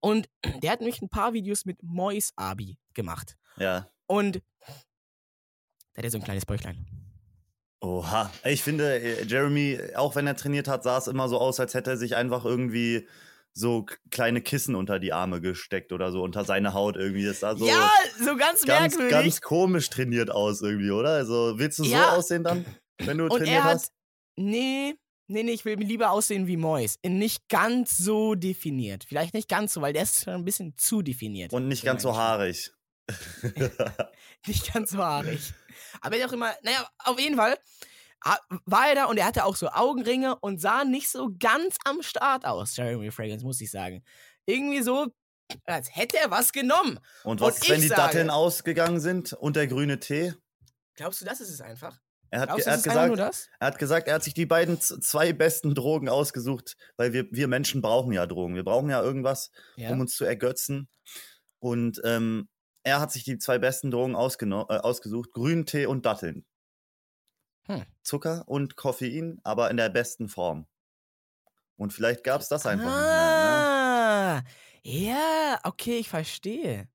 Und der hat nämlich ein paar Videos mit Mois Abi gemacht. ja. Und da hat er so ein kleines Bäuchlein. Oha. Ich finde, äh, Jeremy, auch wenn er trainiert hat, sah es immer so aus, als hätte er sich einfach irgendwie so kleine Kissen unter die Arme gesteckt oder so, unter seine Haut irgendwie. Das sah so ja, so ganz, ganz, merkwürdig. ganz komisch trainiert aus irgendwie, oder? Also willst du so Ja. aussehen dann, wenn du Und trainiert er hast? Nee, nee, nee, ich will lieber aussehen wie Mois. Nicht ganz so definiert. Vielleicht nicht ganz so, weil der ist schon ein bisschen zu definiert. Und nicht ganz so haarig. nicht ganz so haarig. Aber er auch immer, naja, auf jeden Fall war er da und er hatte auch so Augenringe und sah nicht so ganz am Start aus, Jeremy Fragrance, muss ich sagen. Irgendwie so, als hätte er was genommen. Und was Und ist, wenn die sage- Datteln ausgegangen sind und der grüne Tee? Glaubst du, das ist es einfach? Er hat, Glaubst er, hat gesagt, er hat gesagt, er hat sich die beiden zwei besten Drogen ausgesucht, weil wir, wir Menschen brauchen ja Drogen. Wir brauchen ja irgendwas, Ja. um uns zu ergötzen. Und ähm, er hat sich die zwei besten Drogen äh, ausgesucht: Grüntee und Datteln. Hm. Zucker und Koffein, aber in der besten Form. Und vielleicht gab es das einfach nicht mehr. Ah, ja, okay, ich verstehe.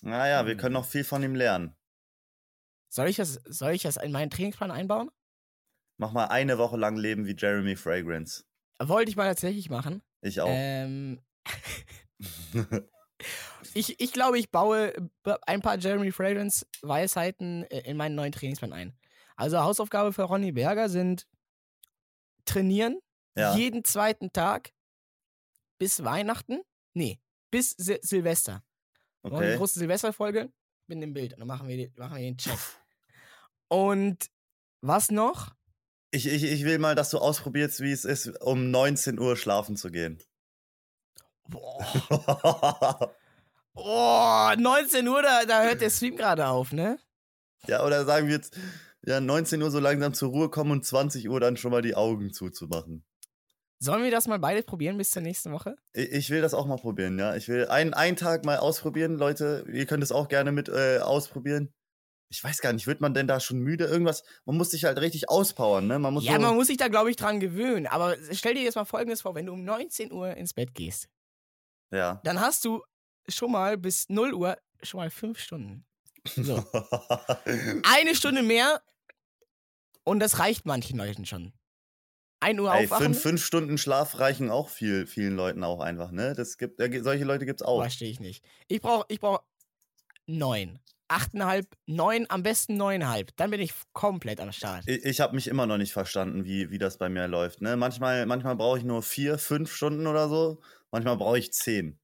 Ne? Naja, wir Hm. können noch viel von ihm lernen. Soll ich das, soll ich das in meinen Trainingsplan einbauen? Mach mal eine Woche lang leben wie Jeremy Fragrance. Wollte ich mal tatsächlich machen. Ich auch. Ähm, ich, ich glaube, ich baue b- ein paar Jeremy Fragrance Weisheiten äh, in meinen neuen Trainingsplan ein. Also Hausaufgabe für Ronny Berger sind trainieren ja. jeden zweiten Tag bis Weihnachten. Nee, bis Sil Silvester. Wir machen eine Okay. große Silvesterfolge mit dem Bild und dann machen wir, den, machen wir den Check. Und was noch? Ich, ich, ich will mal, dass du ausprobierst, wie es ist, um 19 Uhr schlafen zu gehen. Boah, oh, 19 Uhr, da, da hört der Stream gerade auf, ne? ja, oder sagen wir jetzt, ja, 19 Uhr so langsam zur Ruhe kommen und 20 Uhr dann schon mal die Augen zuzumachen. Sollen wir das mal beide probieren bis zur nächsten Woche? Ich, ich will das auch mal probieren, ja. Ich will einen, einen Tag mal ausprobieren, Leute. Ihr könnt es auch gerne mit äh, ausprobieren. Ich weiß gar nicht, wird man denn da schon müde? Irgendwas, man muss sich halt richtig auspowern, ne? Man muss Ja, so, man muss sich da, glaube ich, dran gewöhnen. Aber stell dir jetzt mal Folgendes vor, wenn du um 19 Uhr ins Bett gehst, ja. dann hast du schon mal bis 0 Uhr schon mal fünf Stunden. So. Eine Stunde mehr und das reicht manchen Leuten schon. 1 Uhr Ey, aufwachen. fünf, fünf Stunden Schlaf reichen auch viel, vielen Leuten auch einfach, ne? Das gibt, äh, solche Leute gibt's auch. Verstehe ich nicht. Ich brauche ich brauch neun. Achteinhalb, neun, am besten neuneinhalb. Dann bin ich komplett am Start. Ich, ich habe mich immer noch nicht verstanden, wie, wie das bei mir läuft. Ne? Manchmal, manchmal brauche ich nur vier, fünf Stunden oder so. Manchmal brauche ich zehn.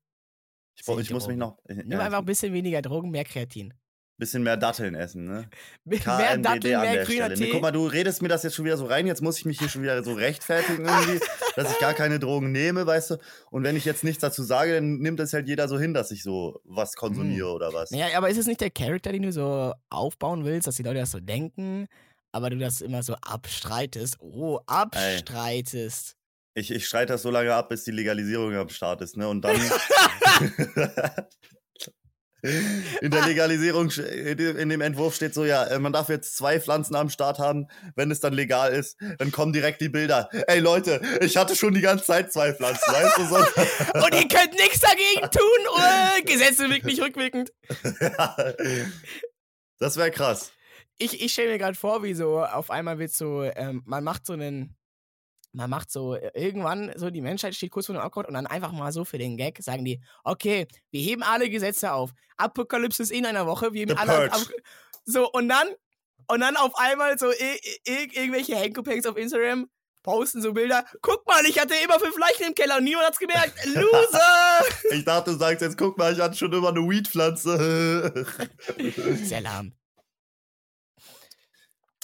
Ich, brauch, ich muss mich noch. äh, Nimm ja, einfach ein bisschen weniger Drogen, mehr Kreatin. Bisschen mehr Datteln essen, ne? mehr KNDD Datteln, an mehr der grüner Stelle. Ne, Tee. guck mal, du redest mir das jetzt schon wieder so rein. Jetzt muss ich mich hier schon wieder so rechtfertigen irgendwie, dass ich gar keine Drogen nehme, weißt du? Und wenn ich jetzt nichts dazu sage, dann nimmt es halt jeder so hin, dass ich so was konsumiere oder was. Ja, aber ist es nicht der Charakter, den du so aufbauen willst, dass die Leute das so denken, aber du das immer so abstreitest? Oh, abstreitest. Ich, ich streite das so lange ab, bis die Legalisierung am Start ist, ne? Und dann. In der Legalisierung, in dem Entwurf steht so, ja, äh, man darf jetzt zwei Pflanzen am Start haben, wenn es dann legal ist, dann kommen direkt die Bilder. Ey Leute, ich hatte schon die ganze Zeit zwei Pflanzen, weißt du so? Und ihr könnt nichts dagegen tun, oder? Gesetze wirkt nicht rückwirkend. das wäre krass. Ich, ich stelle mir gerade vor, wie so auf einmal wird so, ähm, man macht so einen, man macht so, äh, irgendwann so, die Menschheit steht kurz vor dem Abgrund und dann einfach mal so für den Gag sagen die, okay, wir heben alle Gesetze auf. Apokalypse ist in einer Woche, wir heben The alle. Ab, so, und dann, und dann auf einmal so ir ir irgendwelche Hankopangs auf Instagram posten so Bilder. Guck mal, ich hatte immer fünf Leichen im Keller und niemand hat's gemerkt. Loser! Ich dachte, du sagst jetzt, guck mal, ich hatte schon immer eine Weedpflanze. Sehr lahm.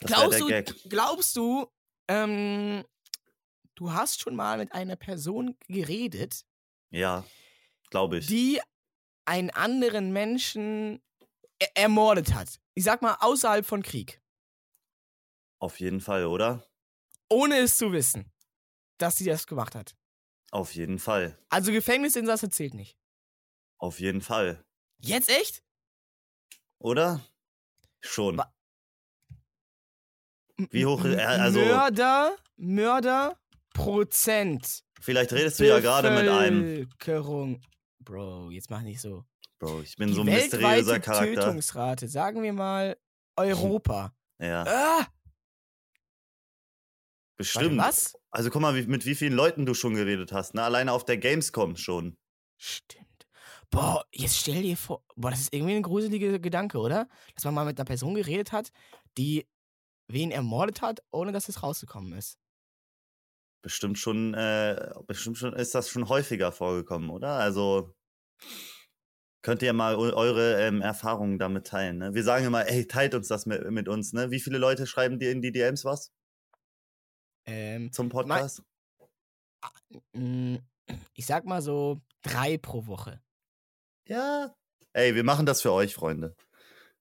Glaubst du, glaubst du, ähm, du hast schon mal mit einer Person geredet, Ja, glaube ich. die einen anderen Menschen er ermordet hat? Ich sag mal, außerhalb von Krieg. Auf jeden Fall, oder? Ohne es zu wissen, dass sie das gemacht hat. Auf jeden Fall. Also Gefängnisinsasse zählt nicht. Auf jeden Fall. Jetzt echt? Oder? Schon. Wa- Wie hoch äh, also- Mörder, Mörder, Prozent. Vielleicht redest du ja gerade mit einem. Bevölkerung. Bro, jetzt mach nicht so. Bro, ich bin Die so ein mysteriöser Charakter. Tötungsrate, sagen wir mal Europa. Ja, Ah, bestimmt. Warte, was? Also guck mal, wie, mit wie vielen Leuten du schon geredet hast. Ne? Alleine auf der Gamescom schon. Stimmt. Boah, jetzt stell dir vor, boah, das ist irgendwie ein gruseliger Gedanke, oder? Dass man mal mit einer Person geredet hat, die wen ermordet hat, ohne dass es rausgekommen ist. Bestimmt schon, äh, bestimmt schon ist das schon häufiger vorgekommen, oder? Also könnt ihr mal eu- eure ähm, Erfahrungen damit teilen. Ne? Wir sagen immer, ey, teilt uns das mit, mit uns. Ne? Wie viele Leute schreiben dir in die DMs was Ähm, zum Podcast? ich sag mal so drei pro Woche. Ja. Ey, wir machen das für euch, Freunde.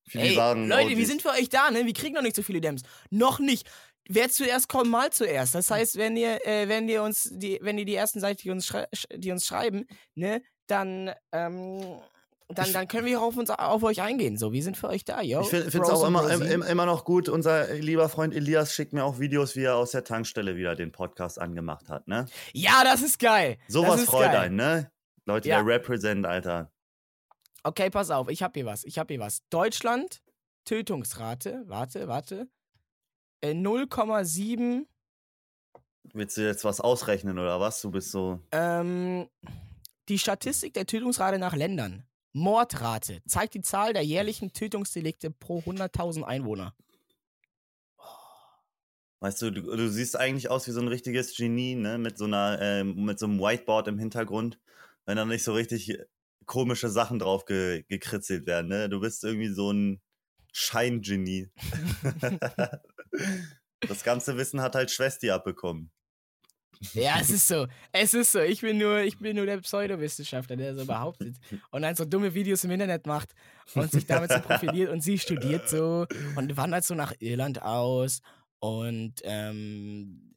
Für Ey, Leute, wir OGs. sind für euch da, ne? Wir kriegen noch nicht so viele Dems. Noch nicht. Wer zuerst kommt, mal zuerst. Das heißt, wenn ihr, äh, wenn ihr uns die, wenn ihr die ersten Seiten, die uns, die uns schreiben, ne, dann, ähm, dann, dann können wir auf uns, auf euch eingehen. So, wir sind für euch da, yo. Ich finde es auch immer, im, immer noch gut. Unser lieber Freund Elias schickt mir auch Videos, wie er aus der Tankstelle wieder den Podcast angemacht hat. Ne? Ja, das ist geil. Sowas freut einen, ne? Leute, Ja. der Represent, Alter. Okay, pass auf, ich hab hier was. Ich hab hier was. Deutschland, Tötungsrate, warte, warte. Äh, 0,7 Willst du jetzt was ausrechnen oder was? Du bist so. Ähm, die Statistik der Tötungsrate nach Ländern. Mordrate zeigt die Zahl der jährlichen Tötungsdelikte pro 100.000 Einwohner. Weißt du, du, du siehst eigentlich aus wie so ein richtiges Genie, ne? Mit so einer, ähm, mit so einem Whiteboard im Hintergrund, wenn da nicht so richtig komische Sachen drauf ge gekritzelt werden, ne? Du bist irgendwie so ein Scheingenie. das ganze Wissen hat halt Schwesti abbekommen. Ja, es ist so. Es ist so. Ich bin nur, ich bin nur der Pseudowissenschaftler, der so behauptet und dann so dumme Videos im Internet macht und sich damit so profiliert und sie studiert so und wandert so nach Irland aus und ähm,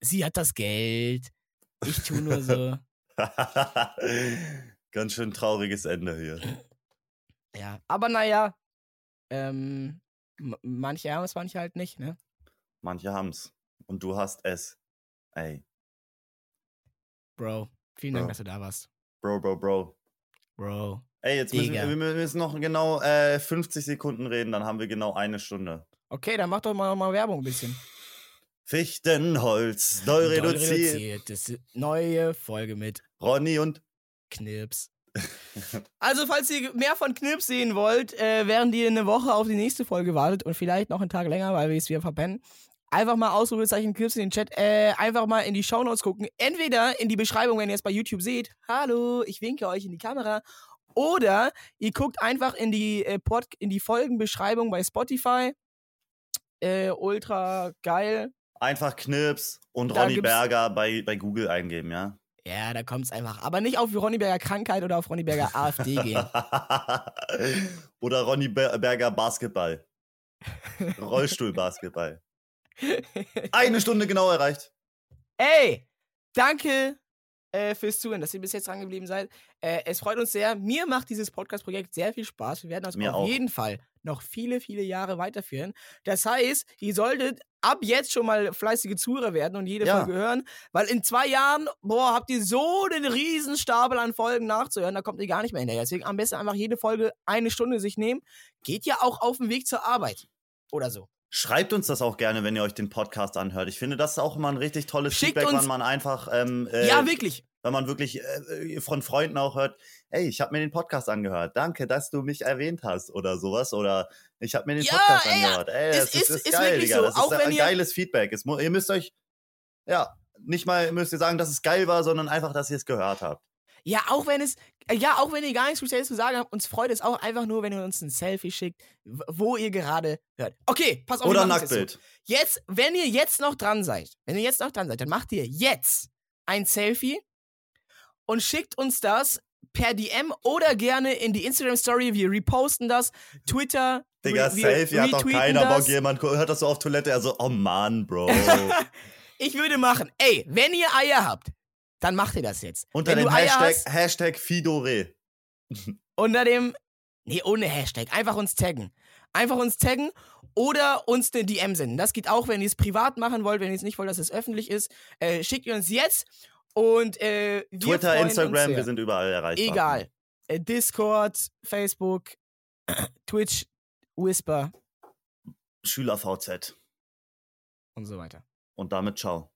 sie hat das Geld. Ich tu nur so. Ganz schön trauriges Ende hier. Ja, aber naja, ähm, manche haben es, manche halt nicht, ne? Manche haben's. Und du hast es. Ey. Bro, vielen Dank, Bro. dass du da warst. Bro, Bro, Bro. Bro. Ey, jetzt müssen Digga. wir, müssen noch genau äh, 50 Sekunden reden, dann haben wir genau eine Stunde. Okay, dann mach doch mal, mal Werbung ein bisschen. Fichtenholz, doll Doll reduziert. Das neue Folge mit Ronny und Knips. Also, falls ihr mehr von Knips sehen wollt, äh, während ihr eine Woche auf die nächste Folge wartet und vielleicht noch einen Tag länger, weil wir es wieder verpennen, einfach mal Ausrufezeichen Knips in den Chat, äh, einfach mal in die Shownotes gucken. Entweder in die Beschreibung, wenn ihr es bei YouTube seht. Hallo, ich winke euch in die Kamera. Oder ihr guckt einfach in die, äh, Pod in die Folgenbeschreibung bei Spotify. Äh, ultra geil. einfach Knips und Da Ronny Berger bei, bei Google eingeben, ja? Ja, da kommt es einfach. Aber nicht auf Ronny Berger Krankheit oder auf Ronny Berger AfD gehen. Oder Ronny Ber Berger Basketball. Rollstuhlbasketball. Eine Stunde genau erreicht. Ey, danke äh, fürs Zuhören, dass ihr bis jetzt dran geblieben seid. Äh, es freut uns sehr. Mir macht dieses Podcast-Projekt sehr viel Spaß. Wir werden das Mir auf auch. jeden Fall noch viele, viele Jahre weiterführen. Das heißt, ihr solltet ab jetzt schon mal fleißige Zuhörer werden und jede Ja. Folge hören, weil in zwei Jahren, boah, habt ihr so den riesen Stapel an Folgen nachzuhören, da kommt ihr gar nicht mehr hinterher. Deswegen am besten einfach jede Folge eine Stunde sich nehmen. Geht ja auch auf dem Weg zur Arbeit. Oder so. Schreibt uns das auch gerne, wenn ihr euch den Podcast anhört. Ich finde, das ist auch immer ein richtig tolles Schickt Feedback, uns- wenn man einfach, ähm, äh, ja, wirklich. wenn man wirklich äh, von Freunden auch hört, ey, ich habe mir den Podcast angehört. Danke, dass du mich erwähnt hast oder sowas. Oder ich habe mir den Ja, Podcast ey, angehört. Ey, es das ist, ist- ist, ist geil, wirklich Digga. so. Das ist Auch wenn ein geiles Feedback. Es, ihr müsst euch, ja, nicht mal müsst ihr sagen, dass es geil war, sondern einfach, dass ihr es gehört habt. Ja, auch wenn es, äh, ja, auch wenn ihr gar nichts Spezielles zu sagen habt, uns freut es auch einfach nur, wenn ihr uns ein Selfie schickt, wo ihr gerade hört. Okay, pass auf. wir Oder machen's jetzt. Nacktbild. Jetzt, wenn ihr jetzt noch dran seid, wenn ihr jetzt noch dran seid, dann macht ihr jetzt ein Selfie und schickt uns das per DM oder gerne in die Instagram Story. Wir reposten das. Twitter. Digga, wir Selfie hat doch keiner. Bock. Jemand hört das so auf Toilette, er so, oh Mann, Bro. Ich würde machen, ey, wenn ihr Eier habt, dann macht ihr das jetzt. Unter wenn dem Hashtag, hast, Hashtag Fidore. unter dem, nee, ohne Hashtag, einfach uns taggen. Einfach uns taggen oder uns eine DM senden. Das geht auch, wenn ihr es privat machen wollt, wenn ihr es nicht wollt, dass es öffentlich ist. Äh, schickt ihr uns jetzt und äh, wir Twitter, Instagram, wir sind überall erreichbar. Egal. Äh, Discord, Facebook, Twitch, Whisper Schüler VZ. und so weiter. Und damit ciao.